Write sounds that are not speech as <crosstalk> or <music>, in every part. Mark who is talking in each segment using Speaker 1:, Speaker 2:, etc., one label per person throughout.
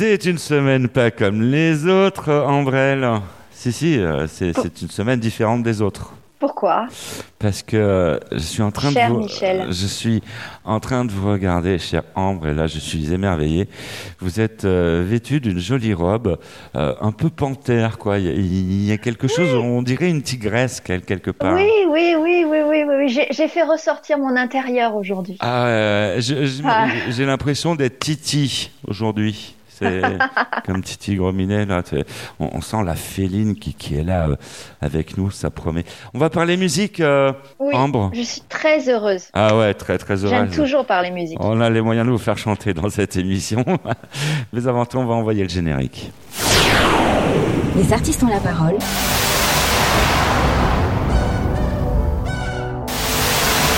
Speaker 1: C'est une semaine pas comme les autres, Ambrelle. Si, si, euh, c'est une semaine différente des autres.
Speaker 2: Pourquoi?
Speaker 1: Parce que je suis en train
Speaker 2: Cher
Speaker 1: de vous,
Speaker 2: Michel.
Speaker 1: je suis en train de vous regarder, chère Ambre, et là je suis émerveillé. Vous êtes euh, vêtue d'une jolie robe, euh, un peu panthère, quoi. Il y a, quelque chose, on dirait une tigresse quel- quelque part.
Speaker 2: Oui, oui, oui, oui, oui, oui. oui. J'ai- fait ressortir mon intérieur aujourd'hui.
Speaker 1: Ah, euh,
Speaker 2: Ah.
Speaker 1: j'ai l'impression d'être Titi aujourd'hui. C'est comme Titi Grominet, là. On, on sent la féline qui, qui est là euh, avec nous, ça promet. On va parler musique, euh,
Speaker 2: Oui,
Speaker 1: Ambre?
Speaker 2: je suis très heureuse.
Speaker 1: Ah ouais, très très
Speaker 2: J'aime
Speaker 1: heureuse.
Speaker 2: toujours parler musique.
Speaker 1: On a les moyens de vous faire chanter dans cette émission. <laughs> Mais avant tout, on va envoyer le générique.
Speaker 3: Les artistes ont la parole.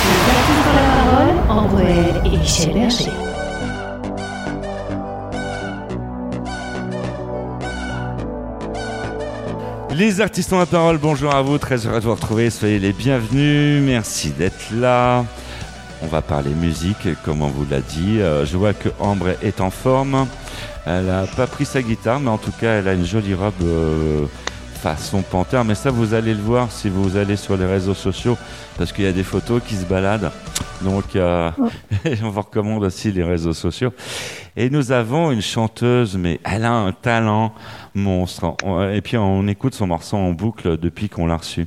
Speaker 4: Les artistes ont la parole, Ambre et Michel Berger.
Speaker 1: Les artistes ont la parole, bonjour à vous, très heureux de vous retrouver, soyez les bienvenus, merci d'être là. On va parler musique, comme on vous l'a dit. Euh, je vois que Ambre est en forme. Elle a pas pris sa guitare, mais en tout cas, elle a une jolie robe euh, façon panthère. Mais ça, vous allez le voir si vous allez sur les réseaux sociaux, parce qu'il y a des photos qui se baladent. Donc, euh, <laughs> on vous recommande aussi les réseaux sociaux. Et nous avons une chanteuse, mais elle a un talent monstre. On- Et puis, on écoute son morceau en boucle depuis qu'on l'a reçu.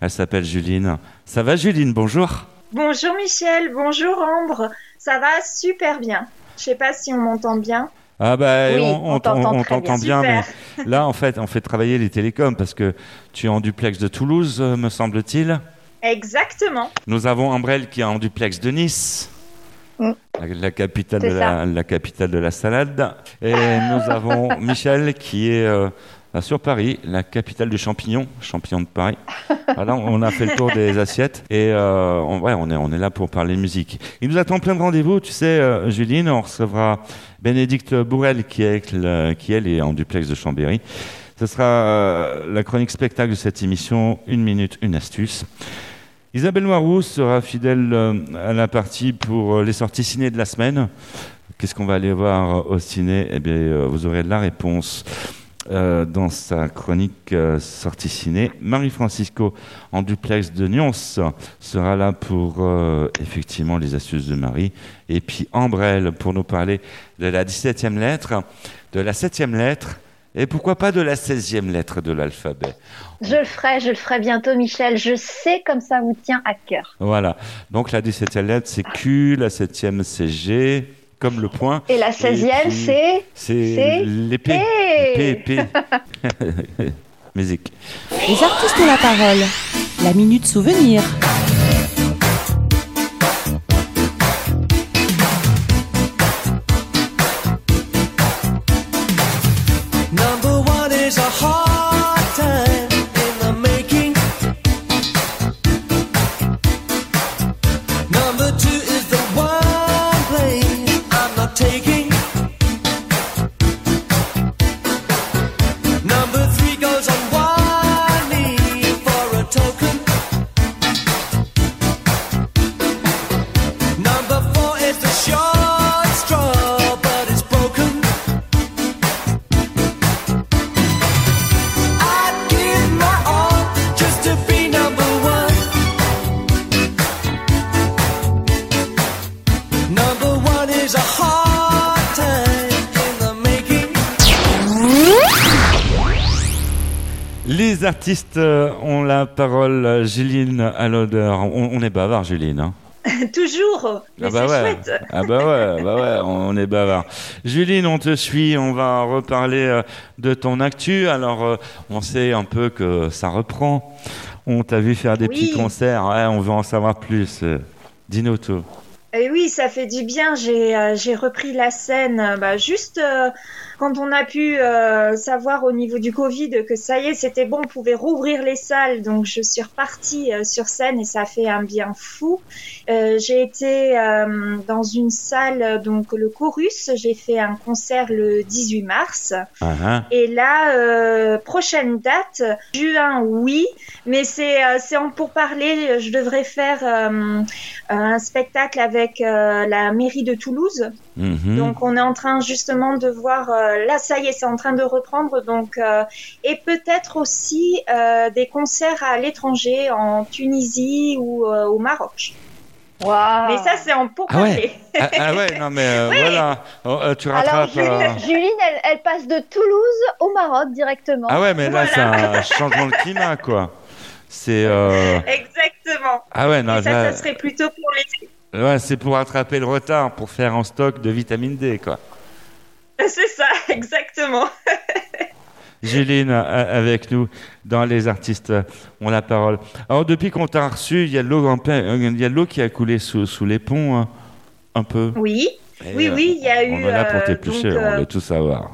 Speaker 1: Elle s'appelle Juline. Ça va, Juline? Bonjour.
Speaker 5: Bonjour Michel, bonjour Ambre, ça va super bien. Je sais pas si on m'entend bien.
Speaker 1: Ah bah,
Speaker 2: Oui,
Speaker 1: on,
Speaker 2: on t'entend
Speaker 5: bien.
Speaker 1: mais là, en fait, on fait travailler les télécoms parce que tu es en duplex de Toulouse, euh, me semble-t-il.
Speaker 5: Exactement.
Speaker 1: Nous avons Ambrelle qui est en duplex de Nice.
Speaker 2: Mm.
Speaker 1: La, la capitale de la capitale de la salade. Et <laughs> nous avons Michel qui est euh, bah, sur Paris, la capitale du champignon, champignon de Paris. Voilà, on a fait le tour des assiettes et euh, on, est, là pour parler musique. Il nous attend plein de rendez-vous, tu sais, euh, Juline, on recevra Bénédicte Bourrel qui, est, elle est en duplex de Chambéry. Ce sera euh, la chronique spectacle de cette émission, une minute, une astuce. Isabelle Noiroux sera fidèle euh, à la partie pour les sorties ciné de la semaine. Qu'est-ce qu'on va aller voir au ciné? Eh bien, vous aurez la réponse euh, dans sa chronique euh, sortie ciné. Marie-Francisco, en duplex de Nyons, sera là pour euh, effectivement les astuces de Marie. Et puis Ambrelle pour nous parler de la 17e lettre, de la 7e lettre, et pourquoi pas de la 16e lettre de l'alphabet.
Speaker 2: Je le ferai, je le ferai bientôt, Michel. Je sais comme ça vous tient à cœur.
Speaker 1: Voilà. Donc la 17e lettre, c'est Q, la 7e, c'est G, comme le point.
Speaker 2: Et la 16e,
Speaker 1: puis-
Speaker 2: c'est.
Speaker 1: C'est l'épée.
Speaker 2: Hey
Speaker 1: Épée, épée. Musique.
Speaker 3: Les artistes ont la parole. La minute souvenir.
Speaker 1: Artistes euh, ont la parole. Juline à l'odeur. On, on est bavard, Juline. hein. <laughs>
Speaker 5: Toujours. Mais
Speaker 1: ah bah
Speaker 5: c'est
Speaker 1: ouais.
Speaker 5: chouette.
Speaker 1: Ah bah ouais, bah ouais, on est bavard. Juline, on te suit, on va reparler euh, de ton actu. Alors, euh, on sait un peu que ça reprend. On t'a vu faire des
Speaker 5: Oui.
Speaker 1: petits concerts. Ouais, on veut en savoir plus. Euh, Dis-nous tout.
Speaker 5: Et oui, ça fait du bien. J'ai euh, repris la scène euh, bah, juste euh, quand on a pu euh, savoir au niveau du Covid que ça y est, c'était bon, on pouvait rouvrir les salles. Donc je suis repartie euh, sur scène et ça a fait un bien fou. Euh, j'ai été euh, dans une salle, donc le Chorus. J'ai fait un concert le 18 mars.
Speaker 1: Hein.
Speaker 5: Et là, euh, prochaine date, juin, oui, mais c'est euh, c'est en pour parler. Je devrais faire euh, un spectacle avec avec euh, la mairie de Toulouse.
Speaker 1: Mhm.
Speaker 5: Donc on est en train justement de voir, euh, là ça y est, c'est en train de reprendre. Donc euh, et peut-être aussi euh, des concerts à l'étranger, en Tunisie ou euh, au Maroc.
Speaker 2: Waouh.
Speaker 5: Mais ça c'est en pour
Speaker 1: Ah ouais. Ah, ah ouais, non mais euh, <laughs> voilà, Oh, euh, tu
Speaker 2: Alors,
Speaker 1: rattrapes. euh,
Speaker 2: Juline, Juline, elle, elle passe de Toulouse au Maroc directement.
Speaker 1: Ah ouais, mais là c'est un <laughs> changement de climat quoi. C'est euh,
Speaker 5: Exactement.
Speaker 1: ah ouais, non,
Speaker 5: et ça,
Speaker 1: là-
Speaker 5: ça serait plutôt pour les.
Speaker 1: Ouais, c'est pour rattraper le retard, pour faire un stock de vitamine D quoi. <laughs>
Speaker 5: C'est ça, exactement. <laughs>
Speaker 1: Juline a- avec nous dans les artistes ont la parole. Alors depuis qu'on t'a reçu, il y a de l'eau en euh, qui a coulé sous, sous les ponts hein, un peu.
Speaker 5: Oui.
Speaker 1: Et,
Speaker 5: Oui, oui, il y a eu,
Speaker 1: On est là pour
Speaker 5: euh,
Speaker 1: t'éplucher,
Speaker 5: donc,
Speaker 1: on
Speaker 5: euh,
Speaker 1: veut tout savoir.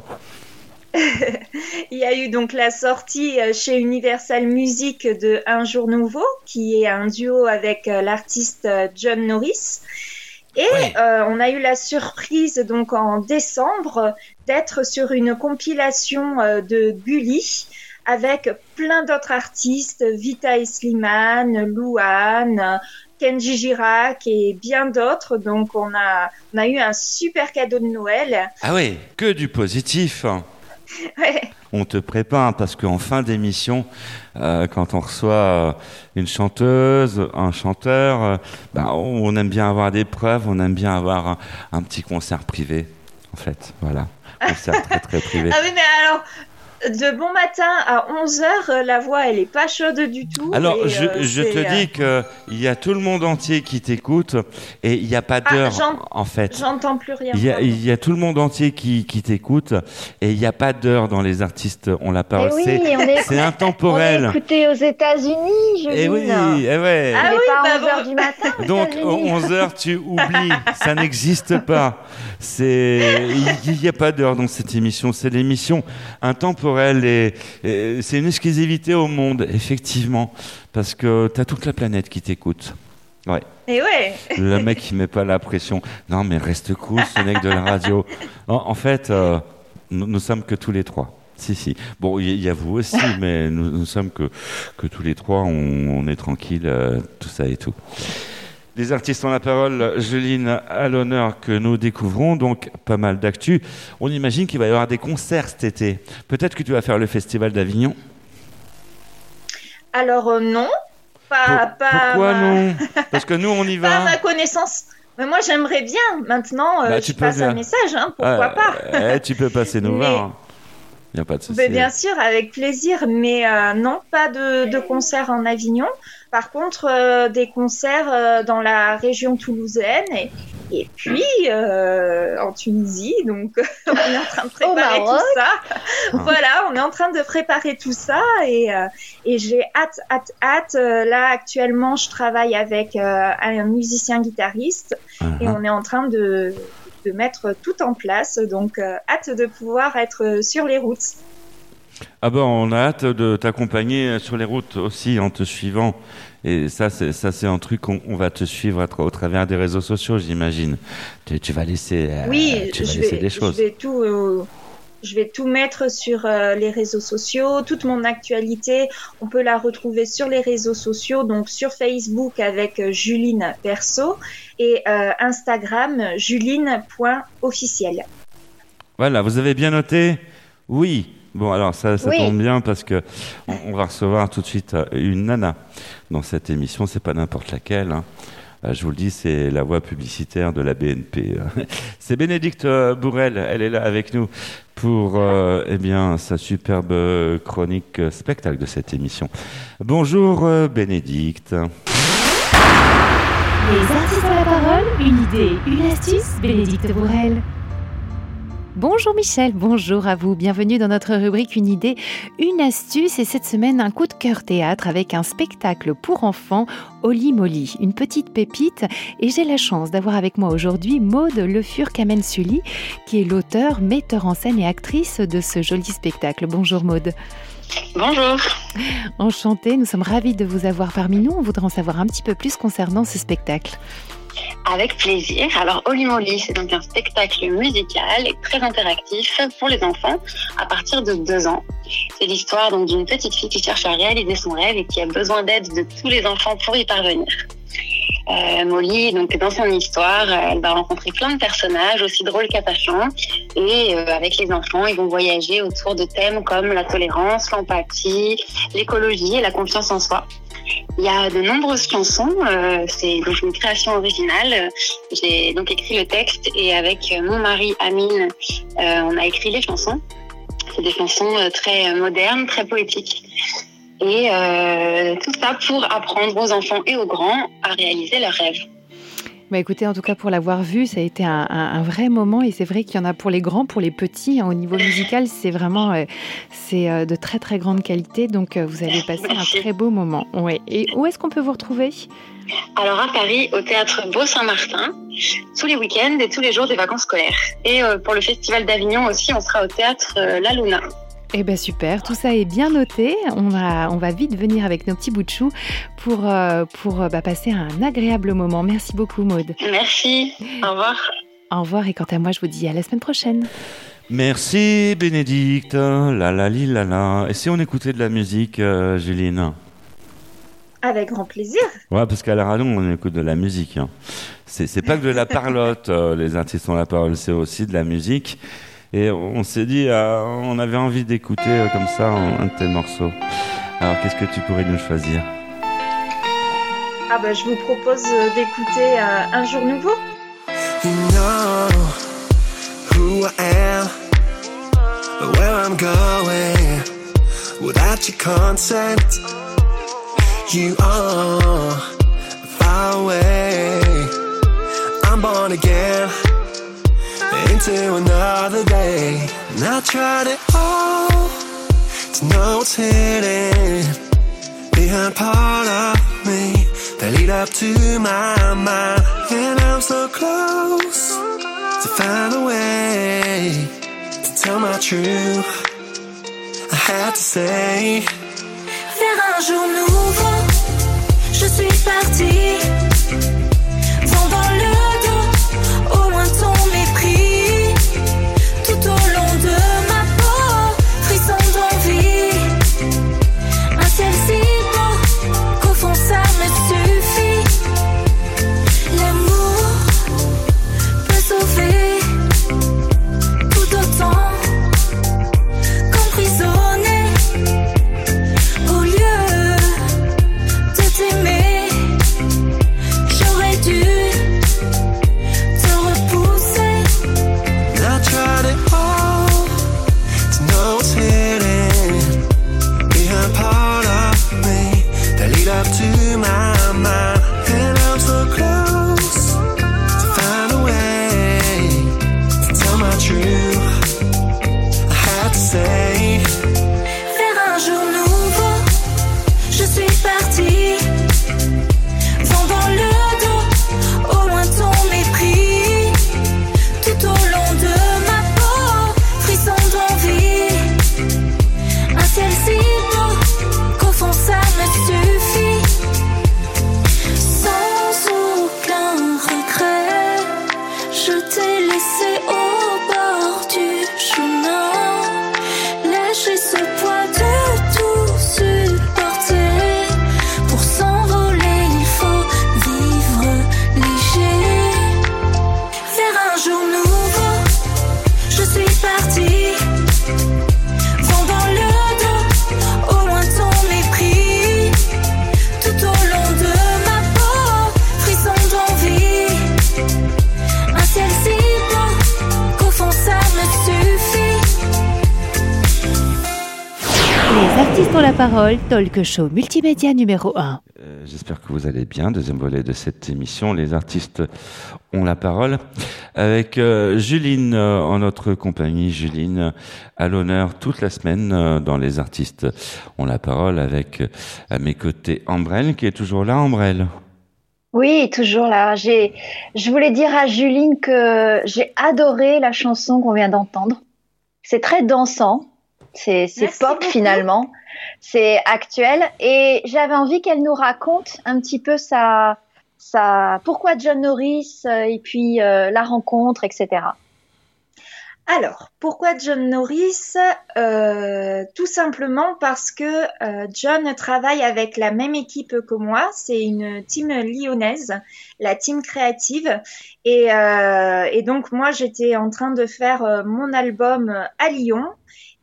Speaker 1: <laughs>
Speaker 5: Il y a eu donc la sortie euh, chez Universal Music de Un jour nouveau, qui est un duo avec euh, l'artiste euh, John Norris. Et
Speaker 1: Ouais.
Speaker 5: euh, on a eu la surprise donc en décembre d'être sur une compilation de Gulli avec plein d'autres artistes, Vita Slimane, Louane, Kenji Girac et bien d'autres. Donc on a, on a eu un super cadeau de Noël.
Speaker 1: Ah oui, que du positif. <laughs>
Speaker 5: Ouais.
Speaker 1: On te prépare parce qu'en fin d'émission, euh, quand on reçoit euh, une chanteuse, un chanteur, euh, bah, on aime bien avoir des preuves, on aime bien avoir un, un petit concert privé, en fait. Voilà, concert très très privé. <laughs>
Speaker 5: Ah oui, mais alors, de bon matin à 11h, la voix, elle est pas chaude du tout.
Speaker 1: Alors,
Speaker 5: et,
Speaker 1: je,
Speaker 5: euh,
Speaker 1: je te
Speaker 5: euh,
Speaker 1: dis qu'il y a tout le monde entier qui t'écoute et il n'y a pas
Speaker 5: Ah,
Speaker 1: d'heure, en fait.
Speaker 5: J'entends plus rien.
Speaker 1: Il y, a,
Speaker 5: pardon.
Speaker 1: il y a tout le monde entier qui, qui t'écoute et il n'y a pas d'heure dans les artistes ont la
Speaker 2: Eh
Speaker 1: parole.
Speaker 2: oui,
Speaker 1: C'est-
Speaker 2: on est,
Speaker 1: C'est
Speaker 2: on est
Speaker 1: intemporel.
Speaker 2: écouté aux États-Unis, Juline.
Speaker 1: Et oui, eh ouais.
Speaker 5: Ah
Speaker 2: On
Speaker 5: oui,
Speaker 2: pas
Speaker 5: bah
Speaker 2: à 11h
Speaker 5: bon.
Speaker 2: du matin.
Speaker 1: Donc,
Speaker 2: États-Unis.
Speaker 1: 11 heures, tu oublies, ça n'existe pas. C'est, il n'y a pas d'heure dans cette émission. C'est l'émission intemporelle et, et c'est une exclusivité au monde, effectivement, parce que tu as toute la planète qui t'écoute. Ouais.
Speaker 5: Et ouais.
Speaker 1: Le mec qui met pas la pression. Non, mais reste cool, ce mec de la radio. En, en fait, euh, nous, nous sommes que tous les trois. Si, si. Bon, il y, a vous aussi, <laughs> mais nous, nous sommes que, que tous les trois, on, on est tranquille, euh, tout ça et tout. Les artistes ont la parole. Juline, à l'honneur que nous découvrons, donc pas mal d'actu. On imagine qu'il va y avoir des concerts cet été. Peut-être que tu vas faire le festival d'Avignon.
Speaker 5: Alors, euh, non. Pas,
Speaker 1: Pour-
Speaker 5: pas
Speaker 1: Pourquoi
Speaker 5: ma-
Speaker 1: non? Parce que nous, on y <laughs>
Speaker 5: Pas à
Speaker 1: va.
Speaker 5: ma connaissance. Mais moi, j'aimerais bien. Maintenant, euh,
Speaker 1: Bah,
Speaker 5: je
Speaker 1: tu peux
Speaker 5: passe
Speaker 1: bien.
Speaker 5: un message. Hein, pourquoi
Speaker 1: Ah,
Speaker 5: pas
Speaker 1: eh, Tu peux passer nous <laughs>
Speaker 5: Mais-
Speaker 1: voir. Il n'y a pas de souci.
Speaker 5: Bien sûr, avec plaisir, mais euh, non, pas de, de concert en Avignon. Par contre, euh, des concerts euh, dans la région toulousaine et, et puis euh, en Tunisie. Donc, <laughs> on est en train de préparer tout ça. voilà, on est en train de préparer tout ça et, euh, et j'ai hâte, hâte, hâte. Euh, Là, actuellement, je travaille avec euh, un musicien guitariste et
Speaker 1: Uh-huh.
Speaker 5: on est en train de, de mettre tout en place. Donc, euh, hâte de pouvoir être sur les routes.
Speaker 1: Ah ben, on a hâte de t'accompagner sur les routes aussi en te suivant. Et ça, c'est ça, c'est un truc qu'on on va te suivre à tra- au travers des réseaux sociaux, j'imagine. Tu, tu vas laisser, euh,
Speaker 5: Oui,
Speaker 1: tu vas
Speaker 5: je,
Speaker 1: laisser
Speaker 5: vais,
Speaker 1: des
Speaker 5: je
Speaker 1: choses.
Speaker 5: vais tout, euh, je vais tout mettre sur euh, les réseaux sociaux. Toute mon actualité, on peut la retrouver sur les réseaux sociaux, donc sur Facebook avec Juline Perso et euh, Instagram juline.officiel.
Speaker 1: Voilà, vous avez bien noté? Oui. Bon, alors ça, ça
Speaker 2: Oui.
Speaker 1: tombe bien parce que on, on va recevoir tout de suite euh, une nana dans cette émission. C'est pas n'importe laquelle. hein. Euh, Je vous le dis, c'est la voix publicitaire de la BNP. <laughs> C'est Bénédicte euh, Bourrel. Elle est là avec nous pour euh, eh bien sa superbe euh, chronique euh, spectacle de cette émission. Bonjour euh, Bénédicte.
Speaker 4: Les artistes ont la parole, une idée, une astuce, Bénédicte Bourrel.
Speaker 3: Bonjour Michel, bonjour à vous. Bienvenue dans notre rubrique Une idée, une astuce et cette semaine un coup de cœur théâtre avec un spectacle pour enfants, Oli Molly, une petite pépite. Et j'ai la chance d'avoir avec moi aujourd'hui Maude Le Fur Kamen Sully, qui est l'auteur, metteur en scène et actrice de ce joli spectacle. Bonjour Maude.
Speaker 6: Bonjour.
Speaker 3: Enchantée, nous sommes ravis de vous avoir parmi nous. On voudrait en savoir un petit peu plus concernant ce spectacle.
Speaker 6: Avec plaisir. Alors, Oli Molly, c'est donc un spectacle musical et très interactif pour les enfants à partir de deux ans. C'est l'histoire d'une petite fille qui cherche à réaliser son rêve et qui a besoin d'aide de tous les enfants pour y parvenir. Euh, Molly, donc dans son histoire, elle va rencontrer plein de personnages aussi drôles qu'attachants et euh, avec les enfants, ils vont voyager autour de thèmes comme la tolérance, l'empathie, l'écologie et la confiance en soi. Il y a de nombreuses chansons, euh, c'est donc une création originale. J'ai donc écrit le texte et avec mon mari Amine, on a écrit les chansons. C'est des chansons très modernes, très poétiques. Et euh, tout ça pour apprendre aux enfants et aux grands à réaliser leurs rêves.
Speaker 3: Bah écoutez, en tout cas pour l'avoir vu, ça a été un, un- un vrai moment et c'est vrai qu'il y en a pour les grands, pour les petits. hein. au niveau musical, c'est vraiment euh, c'est euh, de très très grande qualité. Donc euh, vous allez passer
Speaker 6: Merci.
Speaker 3: un très beau moment. Ouais. Et où est-ce qu'on peut vous retrouver?
Speaker 6: Alors à Paris, au théâtre Beau-Saint-Martin, tous les week-ends et tous les jours des vacances scolaires. Et pour le festival d'Avignon aussi, on sera au théâtre La Luna.
Speaker 3: Eh ben super, tout ça est bien noté. On va, on va vite venir avec nos petits bouts de chou pour, euh, pour euh, bah, passer un agréable moment. Merci beaucoup Maude.
Speaker 6: Merci, au revoir.
Speaker 3: Au revoir et quant à moi, je vous dis à la semaine prochaine.
Speaker 1: Merci Bénédicte. La la li la la. Et si on écoutait de la musique, euh, Juline?
Speaker 5: Avec grand plaisir.
Speaker 1: Ouais, parce qu'à la radio, on écoute de la musique. hein. C'est c'est pas que de la parlotte, euh, les artistes ont la parole, c'est aussi de la musique. Et on s'est dit, euh, on avait envie d'écouter euh, comme ça un, un de tes morceaux. Alors, qu'est-ce que tu pourrais nous choisir?
Speaker 5: Ah bah je vous propose euh, d'écouter euh, Un jour nouveau.
Speaker 7: You know who I am, but where I'm going without your consent. You are far away. I'm born again into another day. And I tried it all to know what's hidden behind part of me that lead up to my mind. And I'm so close to find a way to tell my truth. I had to say,
Speaker 8: Vers un jour nouveau, je suis partie.
Speaker 3: Talk show multimédia numéro 1.
Speaker 1: Euh, J'espère que vous allez bien. Deuxième volet de cette émission. Les artistes ont la parole. Avec euh, Juline euh, en notre compagnie. Juline à l'honneur toute la semaine euh, dans Les artistes ont la parole avec euh, à mes côtés Ambrelle qui est toujours là. Ambrelle.
Speaker 2: Oui, toujours là. J'ai, je voulais dire à Juline que j'ai adoré la chanson qu'on vient d'entendre. C'est très dansant. C'est, pop
Speaker 5: beaucoup.
Speaker 2: finalement. C'est actuel. Et j'avais envie qu'elle nous raconte un petit peu sa, sa, pourquoi John Norris euh, et puis euh, la rencontre, etc.
Speaker 5: Alors, pourquoi John Norris euh, Tout simplement parce que John travaille avec la même équipe que moi. C'est une team lyonnaise, la team créative. Et, donc, moi, j'étais en train de faire mon album à Lyon.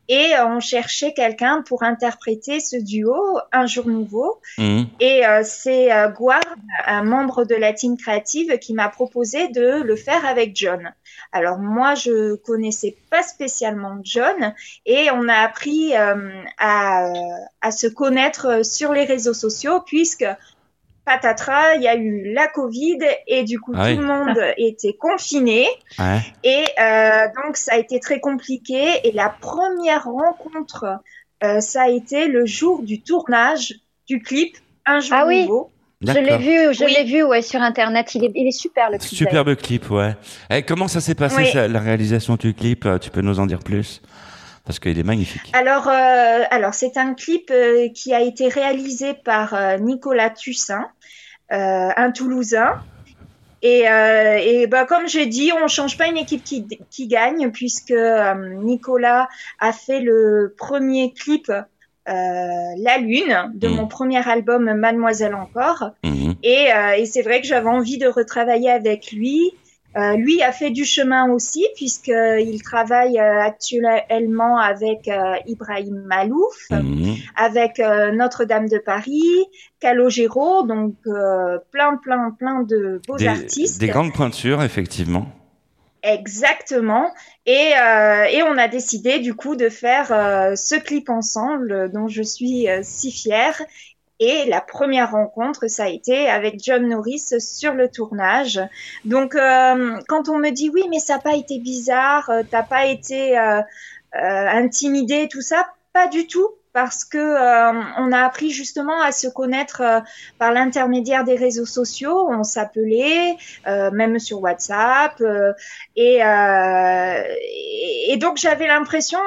Speaker 5: Et on cherchait quelqu'un pour interpréter ce duo, Un jour nouveau.
Speaker 1: Mhm.
Speaker 5: Et euh, c'est euh, Guard, un membre de la team créative, qui m'a proposé de le faire avec John. Alors moi, je connaissais pas spécialement John et on a appris euh, à, à se connaître sur les réseaux sociaux puisque patatras, il y a eu la Covid et du coup
Speaker 1: Ah oui.
Speaker 5: tout le monde était confiné
Speaker 1: Ouais.
Speaker 5: et euh, donc ça a été très compliqué et la première rencontre, euh, ça a été le jour du tournage du clip Un jour
Speaker 2: Ah oui.
Speaker 5: nouveau.
Speaker 2: Je l'ai vu, je
Speaker 5: Oui.
Speaker 2: l'ai vu ouais, sur Internet. Il est, il est super le clip.
Speaker 1: Superbe clip, ouais. Eh, comment ça s'est passé,
Speaker 5: Oui.
Speaker 1: ça, la réalisation du clip? Euh, Tu peux nous en dire plus? Parce qu'il est magnifique.
Speaker 5: Alors, euh, alors c'est un clip euh, qui a été réalisé par euh, Nicolas Tussin, un Toulousain. Et, et bah, comme j'ai dit, on change pas une équipe qui, qui gagne puisque Nicolas a fait le premier clip euh, La Lune de
Speaker 1: Mm.
Speaker 5: mon premier album Mademoiselle encore.
Speaker 1: Mhm.
Speaker 5: Et, euh, et c'est vrai que j'avais envie de retravailler avec lui. Euh, lui a fait du chemin aussi puisqu'il travaille euh, actuellement avec euh, Ibrahim Malouf,
Speaker 1: Mhm.
Speaker 5: avec Notre-Dame de Paris, Calogero, donc plein, plein, plein de beaux
Speaker 1: Des,
Speaker 5: artistes.
Speaker 1: des grandes pointures, effectivement.
Speaker 5: Exactement. Et, et on a décidé du coup de faire ce clip ensemble dont je suis si fière. Et la première rencontre, ça a été avec John Norris sur le tournage. Donc, euh, quand on me dit oui, mais ça n'a pas été bizarre, euh, t'as pas été euh, euh, intimidé, tout ça, pas du tout, parce que euh, on a appris justement à se connaître euh, par l'intermédiaire des réseaux sociaux. On s'appelait, euh, même sur WhatsApp, euh, et, et, donc j'avais l'impression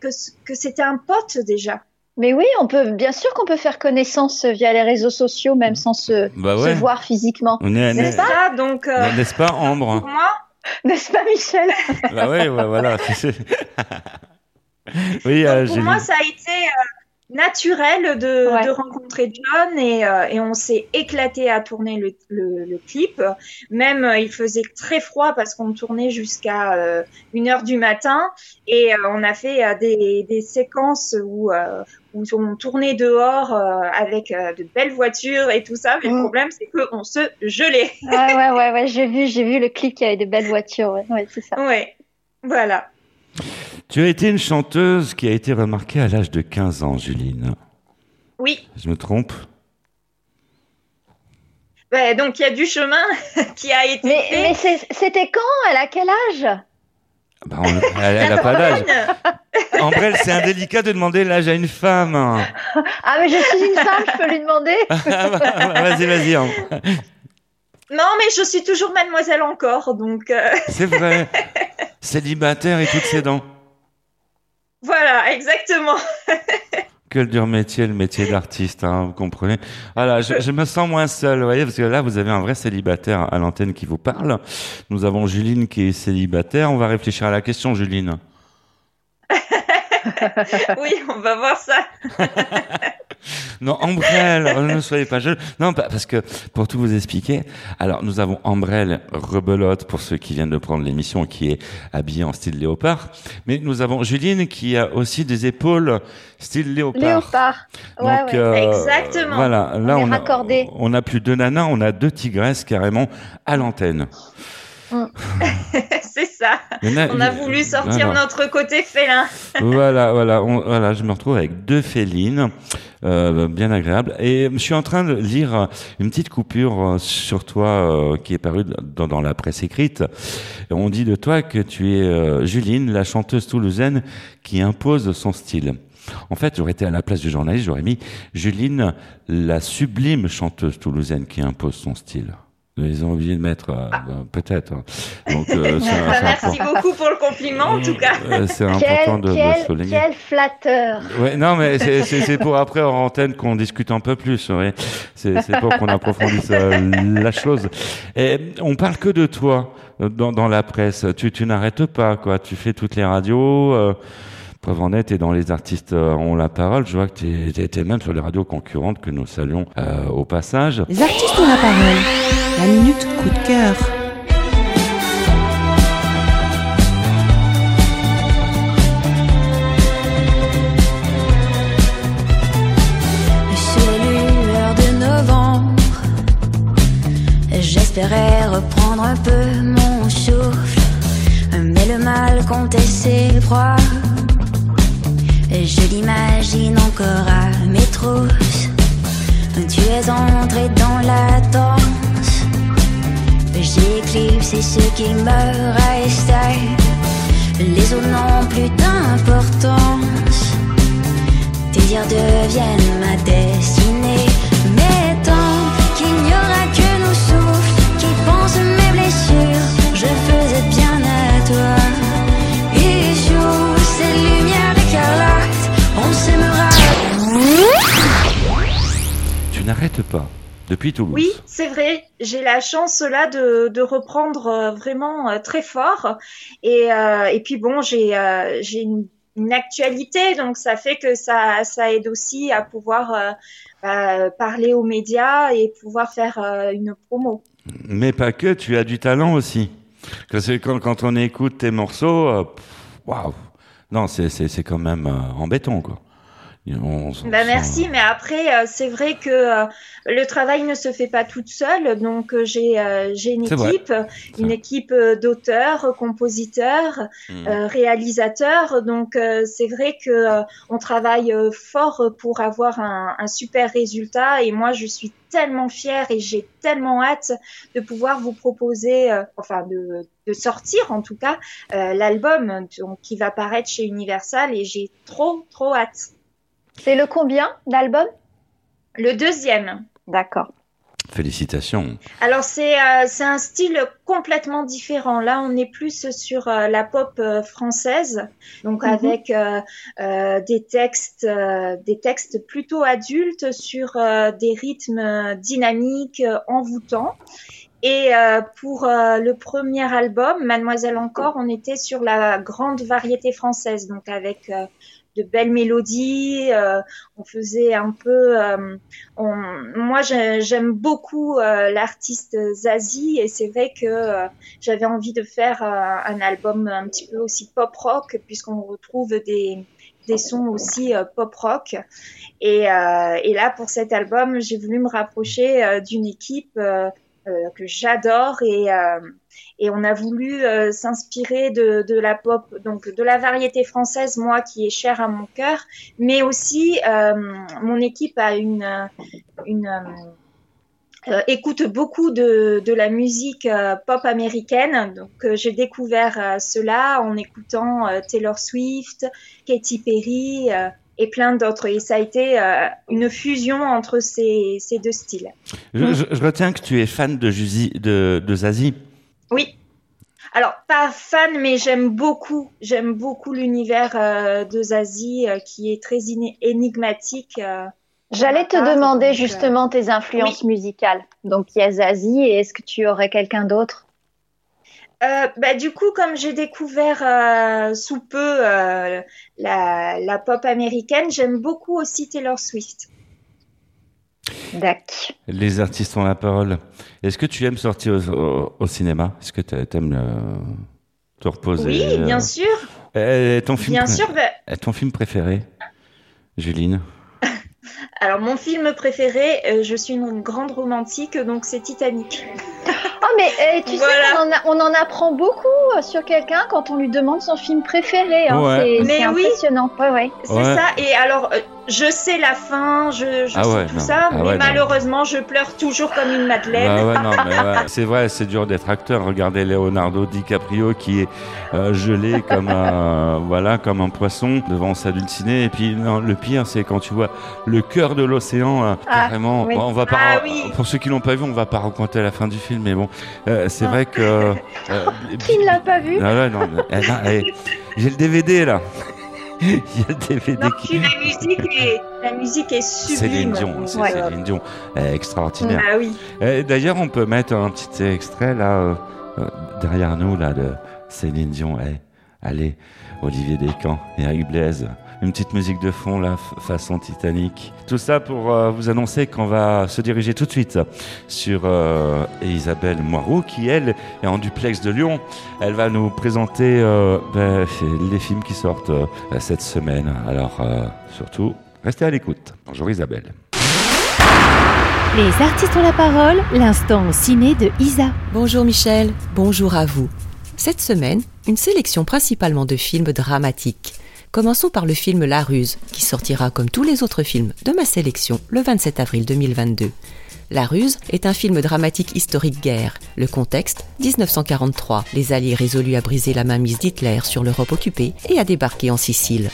Speaker 5: que que c'était un pote déjà.
Speaker 2: Mais oui, on peut, bien sûr qu'on peut faire connaissance via les réseaux sociaux, même sans se,
Speaker 1: Bah
Speaker 2: se voir physiquement.
Speaker 1: On est,
Speaker 2: N'est-ce
Speaker 1: n'est-
Speaker 5: Ça, donc euh,
Speaker 1: n'est-ce pas, Ambre?
Speaker 5: pour moi,
Speaker 2: N'est-ce pas, Michel?
Speaker 1: Bah ouais, ouais, voilà. <laughs> oui, euh,
Speaker 5: pour moi, ça a été euh, naturel de,
Speaker 2: Ouais.
Speaker 5: de rencontrer John et, euh, et on s'est éclaté à tourner le, le, le clip. Même euh, il faisait très froid parce qu'on tournait jusqu'à euh, une heure du matin et euh, on a fait euh, des, des séquences où, euh, où on tournait dehors euh, avec euh, de belles voitures et tout ça. Mais le
Speaker 2: Mm.
Speaker 5: problème, c'est qu'on se gelait.
Speaker 2: Ouais, ouais, ouais, ouais, j'ai vu, j'ai vu le clip, y avait des belles voitures, ouais, ouais c'est ça.
Speaker 5: Ouais, voilà.
Speaker 1: Tu as été une chanteuse qui a été remarquée à l'âge de 15 ans, Juline.
Speaker 5: Oui.
Speaker 1: Je me trompe?
Speaker 5: Ouais, donc il y a du chemin <laughs> qui a été
Speaker 2: Mais,
Speaker 5: fait.
Speaker 2: mais c'était quand? Elle a quel âge?
Speaker 1: Bah, on- Elle elle a pas d'âge. Ambrelle, c'est indélicat de demander l'âge à une femme.
Speaker 2: Ah, mais je suis une femme, je peux lui demander <laughs>
Speaker 1: vas-y, vas-y. Ambre.
Speaker 5: Non, mais je suis toujours mademoiselle encore, donc euh,
Speaker 1: C'est vrai. <laughs> Célibataire et toutes ses dents.
Speaker 5: voilà, exactement. <laughs>
Speaker 1: Quel dur métier, le métier d'artiste, hein, vous comprenez. Voilà, je, je me sens moins seul, vous voyez, parce que là, vous avez un vrai célibataire à l'antenne qui vous parle. Nous avons Juline qui est célibataire. On va réfléchir à la question, Juline. <laughs>
Speaker 5: Oui, on va voir ça. <laughs>
Speaker 1: Non, Ambrelle, <laughs> ne soyez pas jeune. Non, pa- parce que pour tout vous expliquer, alors nous avons Ambrelle rebelote pour ceux qui viennent de prendre l'émission, qui est habillée en style léopard. Mais nous avons Juline qui a aussi des épaules style léopard.
Speaker 2: Léopard. Ouais,
Speaker 1: Donc,
Speaker 2: ouais.
Speaker 1: euh,
Speaker 5: Exactement.
Speaker 1: Voilà, là
Speaker 2: est
Speaker 1: on, a, on a plus deux nanas, on a deux tigresses carrément à l'antenne. <laughs>
Speaker 5: C'est ça. On a voulu sortir
Speaker 1: voilà.
Speaker 5: notre côté félin. <laughs>
Speaker 1: voilà, voilà, on- voilà, je me retrouve avec deux félines, euh, bien agréables. Et je suis en train de lire une petite coupure euh, sur toi euh, qui est parue dans, dans la presse écrite. On dit de toi que tu es euh, Juline, la chanteuse toulousaine qui impose son style. En fait, j'aurais été à la place du journaliste, j'aurais mis Juline, la sublime chanteuse toulousaine qui impose son style. Ils ont oublié de mettre, euh, ben, peut-être. hein. Donc, euh, <laughs> c'est un- c'est
Speaker 5: Merci
Speaker 1: important.
Speaker 5: beaucoup pour le compliment, en tout cas.
Speaker 1: Euh, c'est important
Speaker 2: Quel,
Speaker 1: de, de
Speaker 2: quel,
Speaker 1: souligner.
Speaker 2: quel flatteur.
Speaker 1: Ouais, non, mais c'est- c'est c'est pour après en antenne qu'on discute un peu plus. oui. C'est c'est pour qu'on approfondisse euh, la chose. Et on parle que de toi dans, dans la presse. Tu, tu n'arrêtes pas, quoi. Tu fais toutes les radios. Euh, preuve en est, et dans les artistes ont la parole. Je vois que tu étais même sur les radios concurrentes que nous saluons euh, au passage.
Speaker 9: Les artistes ont la parole. La minute coup de cœur.
Speaker 8: Les lueurs de novembre, j'espérais reprendre un peu mon souffle, mais le mal comptait ses proies. Je l'imagine encore à mes trousses. Tu es entré dans la danse. J'ai éclipsé ce qui me restait. Les autres n'ont plus d'importance. Tes dires deviennent ma destinée. Mais tant qu'il n'y aura que nos souffles qui pensent mes blessures, je faisais bien à toi. Et sous ces lumières écarlates, on s'aimera.
Speaker 1: Tu n'arrêtes pas depuis Toulouse.
Speaker 5: Oui, c'est vrai. J'ai la chance là de, de reprendre euh, vraiment euh, très fort. Et, euh, et puis bon, j'ai euh, une, une actualité, donc ça fait que ça, ça aide aussi à pouvoir euh, bah, parler aux médias et pouvoir faire une promo.
Speaker 1: Mais pas que, tu as du talent aussi. Quand, quand on écoute tes morceaux, waouh. Non, c'est quand même embêtant, quoi. On-
Speaker 5: Bah merci, mais après euh, c'est vrai que euh, le travail ne se fait pas toute seule, donc euh, j'ai euh, une équipe, une équipe d'auteurs, compositeurs,
Speaker 1: Mm.
Speaker 5: euh, réalisateurs, donc c'est vrai que on travaille fort pour avoir un, un super résultat. Et moi je suis tellement fière et j'ai tellement hâte de pouvoir vous proposer, euh, enfin de, de sortir en tout cas euh, l'album qui va paraître chez Universal. Et j'ai trop trop hâte.
Speaker 2: C'est le combien d'albums
Speaker 5: Le deuxième.
Speaker 2: D'accord.
Speaker 1: Félicitations.
Speaker 5: Alors c'est euh, c'est un style complètement différent. Là, on est plus sur euh, la pop euh, française, donc
Speaker 2: Mhm.
Speaker 5: avec euh, euh, des textes euh, des textes plutôt adultes sur euh, des rythmes dynamiques, euh, envoûtants. Et euh, pour euh, le premier album, Mademoiselle encore, on était sur la grande variété française, donc avec euh, de belles mélodies. euh, on faisait un peu. euh, on- moi, j'ai- j'aime beaucoup euh, l'artiste Zazie et c'est vrai que euh, j'avais envie de faire euh, un album un petit peu aussi pop rock puisqu'on retrouve des des sons aussi euh, pop rock et, et là pour cet album j'ai voulu me rapprocher d'une équipe que j'adore et euh, et on a voulu euh, s'inspirer de, de la pop donc de la variété française moi qui est chère à mon cœur mais aussi euh, mon équipe a une une euh, euh, écoute beaucoup de, de la musique euh, pop américaine. Donc euh, j'ai découvert euh, cela en écoutant euh, Taylor Swift, Katy Perry euh, et plein d'autres. Et ça a été euh, une fusion entre ces, ces deux styles.
Speaker 1: Je, je- je retiens que tu es fan de, Juzi, de, de Zazie.
Speaker 5: Oui. Alors, pas fan, mais j'aime beaucoup, j'aime beaucoup l'univers euh, de Zazie euh, qui est très énigmatique. euh,
Speaker 2: J'allais te
Speaker 5: Ah,
Speaker 2: demander
Speaker 5: donc, euh,
Speaker 2: justement tes influences musicales. Donc il y a Zazie et est-ce que tu aurais quelqu'un d'autre?
Speaker 5: Euh, bah, du coup, comme j'ai découvert euh, sous peu euh, la, la pop américaine, j'aime beaucoup aussi Taylor Swift.
Speaker 2: Dac.
Speaker 1: Les artistes ont la parole. Est-ce que tu aimes sortir au, au- au cinéma? Est-ce que tu aimes te reposer?
Speaker 5: Oui, bien sûr,
Speaker 1: ton film
Speaker 5: bien sûr. bah,
Speaker 1: ton film préféré, Juline? <laughs>
Speaker 5: alors, mon film préféré, euh, je suis une grande romantique, donc c'est Titanic.
Speaker 2: Oh mais eh, tu
Speaker 5: Voilà.
Speaker 2: sais, on en, a- on en apprend beaucoup euh, sur quelqu'un quand on lui demande son film préféré. hein.
Speaker 1: Ouais.
Speaker 2: C'est-
Speaker 5: oui.
Speaker 2: impressionnant. Ouais, ouais.
Speaker 5: C'est
Speaker 1: Ouais.
Speaker 5: ça. Et alors, euh, je sais la fin, je, je
Speaker 1: Ah
Speaker 5: sais
Speaker 1: ouais,
Speaker 5: tout
Speaker 1: non.
Speaker 5: ça,
Speaker 1: Ah
Speaker 5: mais
Speaker 1: ouais, non.
Speaker 5: malheureusement, je pleure toujours comme une madeleine.
Speaker 1: Bah <laughs> ouais. C'est vrai, c'est dur d'être acteur. Regardez Leonardo DiCaprio qui est euh, gelé comme un, <laughs> voilà, comme un poisson devant sa dulcinée. Et puis, non, le pire, c'est quand tu vois le cœur de l'océan, euh,
Speaker 2: Ah,
Speaker 1: carrément.
Speaker 2: oui.
Speaker 1: Bon, on va pas,
Speaker 5: Ah oui.
Speaker 1: pour ceux qui l'ont pas vu, on va pas raconter la fin du film, mais bon, euh, c'est vrai que. euh, <laughs>
Speaker 2: Qui ne l'a pas vu
Speaker 1: Ah non, eh, non, eh, j'ai le DVD là. Il y a le DVD
Speaker 5: Non,
Speaker 1: qui.
Speaker 5: la musique est, la musique est
Speaker 1: Céline
Speaker 5: sublime.
Speaker 1: Dion, c'est
Speaker 2: Ouais.
Speaker 1: Céline Dion, Elle est extraordinaire.
Speaker 5: Ah oui.
Speaker 1: Eh, D'ailleurs, on peut mettre un petit extrait là derrière nous là de Céline Dion. Eh, allez, Olivier Descamps et Eric Blaise. Une petite musique de fond là, façon Titanic. Tout ça pour euh, vous annoncer qu'on va se diriger tout de suite sur euh, Isabelle Moirou qui elle est en duplex de Lyon. Elle va nous présenter euh, ben, les films qui sortent euh, cette semaine. Alors euh, surtout, restez à l'écoute. Bonjour Isabelle.
Speaker 3: Les artistes ont la parole, l'instant ciné de Isa.
Speaker 10: Bonjour Michel, bonjour à vous. Cette semaine, une sélection principalement de films dramatiques. Commençons par le film La Ruse, qui sortira comme tous les autres films de ma sélection le 27 avril 2022. La Ruse est un film dramatique historique guerre. Le contexte 1943. Les Alliés résolus à briser la mainmise d'Hitler sur l'Europe occupée et à débarquer en Sicile.